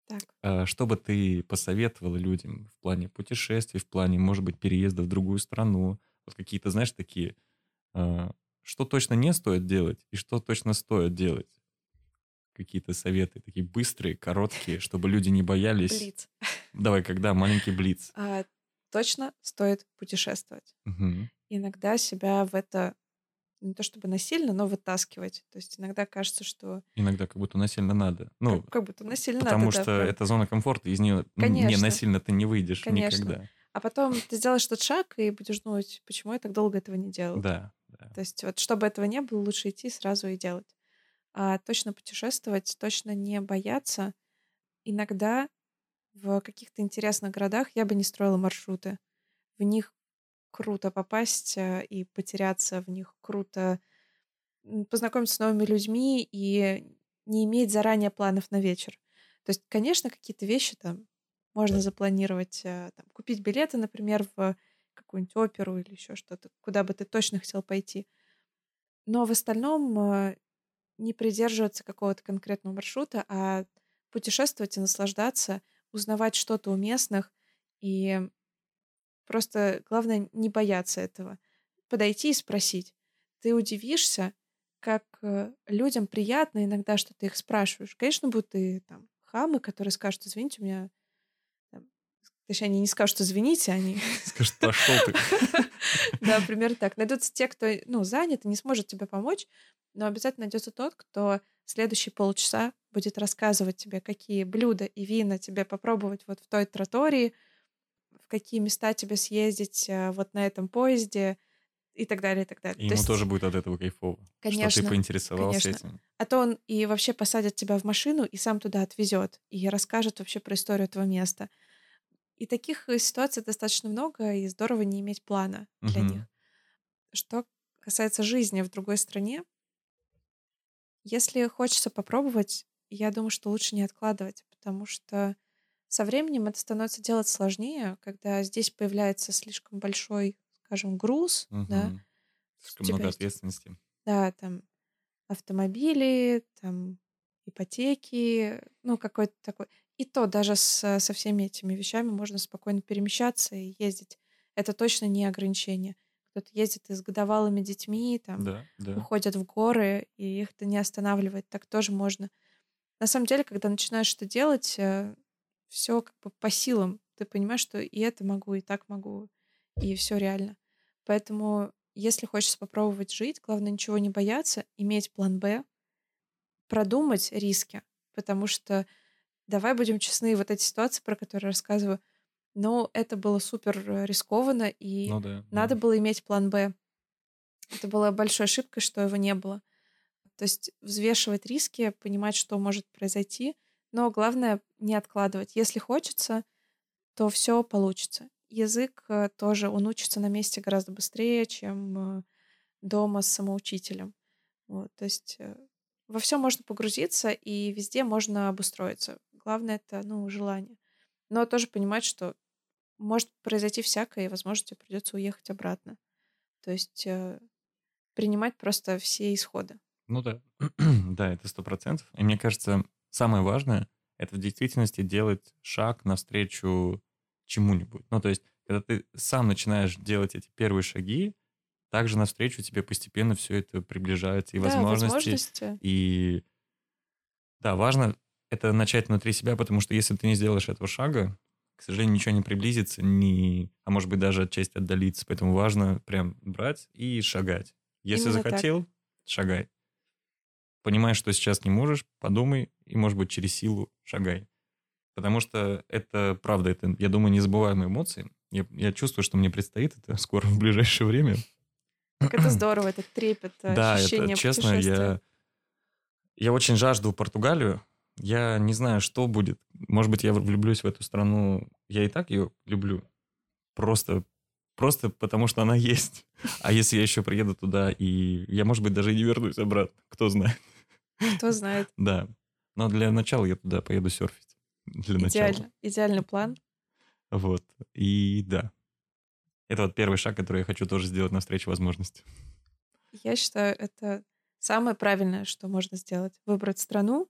Speaker 2: так.
Speaker 1: А, что бы ты посоветовала людям в плане путешествий, в плане, может быть, переезда в другую страну? Вот какие-то, знаешь, такие, а, что точно не стоит делать и что точно стоит делать? Какие-то советы, такие быстрые, короткие, чтобы люди не боялись.
Speaker 2: Блиц.
Speaker 1: Давай, когда маленький блиц.
Speaker 2: А, точно стоит путешествовать.
Speaker 1: Угу.
Speaker 2: Иногда себя в это не то чтобы насильно, но вытаскивать. То есть иногда кажется, что...
Speaker 1: Иногда как будто насильно надо. Ну,
Speaker 2: как, как будто насильно
Speaker 1: потому
Speaker 2: надо.
Speaker 1: Потому что
Speaker 2: да,
Speaker 1: это зона комфорта, из нее
Speaker 2: Конечно.
Speaker 1: не насильно ты не выйдешь
Speaker 2: Конечно.
Speaker 1: никогда.
Speaker 2: А потом ты сделаешь тот шаг и будешь думать, почему я так долго этого не делал.
Speaker 1: Да, да.
Speaker 2: То есть вот чтобы этого не было, лучше идти сразу и делать. А точно путешествовать, точно не бояться. Иногда в каких-то интересных городах я бы не строила маршруты. В них круто попасть э, и потеряться, в них круто познакомиться с новыми людьми и не иметь заранее планов на вечер. То есть, конечно, какие-то вещи там можно запланировать, э, там, купить билеты, например, в какую-нибудь оперу или еще что-то, куда бы ты точно хотел пойти. Но в остальном э, не придерживаться какого-то конкретного маршрута, а путешествовать и наслаждаться — узнавать что-то у местных и просто главное не бояться этого. Подойти и спросить. Ты удивишься, как э, людям приятно иногда, что ты их спрашиваешь. Конечно, будут и там хамы, которые скажут, извините, у меня... Там, точнее, они не скажут, извините, они...
Speaker 1: Скажут, пошел ты.
Speaker 2: Да, примерно так. Найдутся те, кто ну, занят и не сможет тебе помочь, но обязательно найдется тот, кто следующие полчаса будет рассказывать тебе, какие блюда и вина тебе попробовать вот в той тротории, в какие места тебе съездить э, вот на этом поезде и так далее, и так далее.
Speaker 1: И то ему есть... тоже будет от этого кайфово. Конечно. Что ты поинтересовался конечно. этим.
Speaker 2: А то он и вообще посадит тебя в машину и сам туда отвезет и расскажет вообще про историю этого места. И таких э, ситуаций достаточно много, и здорово не иметь плана для угу. них. Что касается жизни в другой стране, если хочется попробовать, я думаю, что лучше не откладывать, потому что со временем это становится делать сложнее, когда здесь появляется слишком большой, скажем, груз, угу. да.
Speaker 1: Слишком много есть, ответственности.
Speaker 2: Да, там автомобили, там ипотеки, ну какой-то такой. И то даже с, со всеми этими вещами можно спокойно перемещаться и ездить. Это точно не ограничение кто-то ездит и с годовалыми детьми, там,
Speaker 1: да, да.
Speaker 2: уходят в горы, и их это не останавливает. Так тоже можно. На самом деле, когда начинаешь что делать, э, все как бы по силам. Ты понимаешь, что и это могу, и так могу, и все реально. Поэтому, если хочется попробовать жить, главное ничего не бояться, иметь план Б, продумать риски, потому что давай будем честны, вот эти ситуации, про которые рассказываю, но это было супер э, рискованно, и
Speaker 1: ну, да,
Speaker 2: надо
Speaker 1: да.
Speaker 2: было иметь план Б. Это была большой ошибкой, что его не было. То есть взвешивать риски, понимать, что может произойти, но главное не откладывать. Если хочется, то все получится. Язык э, тоже, он учится на месте гораздо быстрее, чем э, дома с самоучителем. Вот, то есть во все можно погрузиться, и везде можно обустроиться. Главное это, ну, желание. Но тоже понимать, что может произойти всякое, и, возможно, тебе придется уехать обратно. То есть э, принимать просто все исходы.
Speaker 1: Ну да, да, это сто процентов. И мне кажется, самое важное — это в действительности делать шаг навстречу чему-нибудь. Ну то есть, когда ты сам начинаешь делать эти первые шаги, также навстречу тебе постепенно все это приближается, и
Speaker 2: Да,
Speaker 1: возможности,
Speaker 2: возможности.
Speaker 1: и да, важно это начать внутри себя, потому что если ты не сделаешь этого шага, к сожалению, ничего не приблизится, не, а может быть даже отчасти отдалиться. Поэтому важно прям брать и шагать. Если
Speaker 2: Именно так.
Speaker 1: захотел, шагай. Понимаешь, что сейчас не можешь, подумай, и, может быть, через силу шагай. Потому что это, правда, это, я думаю, незабываемые эмоции. Я, я чувствую, что мне предстоит это скоро, в ближайшее время.
Speaker 2: Как это здорово, этот трепет,
Speaker 1: Да,
Speaker 2: ощущение
Speaker 1: это честно, я, я очень жажду Португалию. Я не знаю, что будет. Может быть, я влюблюсь в эту страну. Я и так ее люблю. Просто, просто потому что она есть. А если я еще приеду туда, и я, может быть, даже и не вернусь обратно, кто знает.
Speaker 2: Кто знает.
Speaker 1: Да. Но для начала я туда поеду серфить. Для начала.
Speaker 2: Идеально. Идеальный план.
Speaker 1: Вот. И да. Это вот первый шаг, который я хочу тоже сделать навстречу возможности.
Speaker 2: Я считаю, это самое правильное, что можно сделать. Выбрать страну,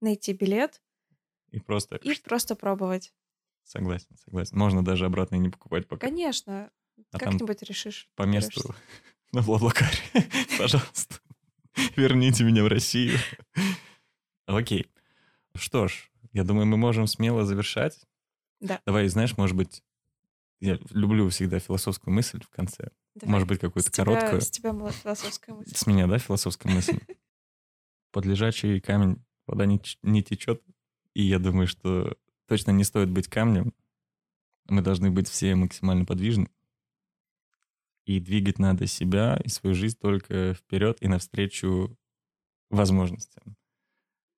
Speaker 2: найти билет
Speaker 1: И просто
Speaker 2: и просто пробовать.
Speaker 1: согласен, согласен. Можно даже обратно и не покупать пока.
Speaker 2: Конечно,
Speaker 1: А
Speaker 2: как-нибудь решишь.
Speaker 1: по месту
Speaker 2: разберешься.
Speaker 1: на Блаблакаре. Пожалуйста, верните меня в Россию. Окей. Что ж, я думаю, мы можем смело завершать.
Speaker 2: Да.
Speaker 1: Давай, знаешь, может быть, я люблю всегда философскую мысль в конце.
Speaker 2: Давай.
Speaker 1: Может быть, какую-то короткую.
Speaker 2: С тебя была философская мысль.
Speaker 1: С меня, да, философская мысль? Под лежачий камень вода не, не течет. И я думаю, что точно не стоит быть камнем. Мы должны быть все максимально подвижны. И двигать надо себя и свою жизнь только вперед и навстречу возможностям.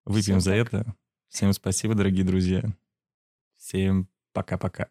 Speaker 1: Выпьем
Speaker 2: Всё
Speaker 1: за
Speaker 2: так.
Speaker 1: это. Всем спасибо, дорогие друзья. Всем пока-пока.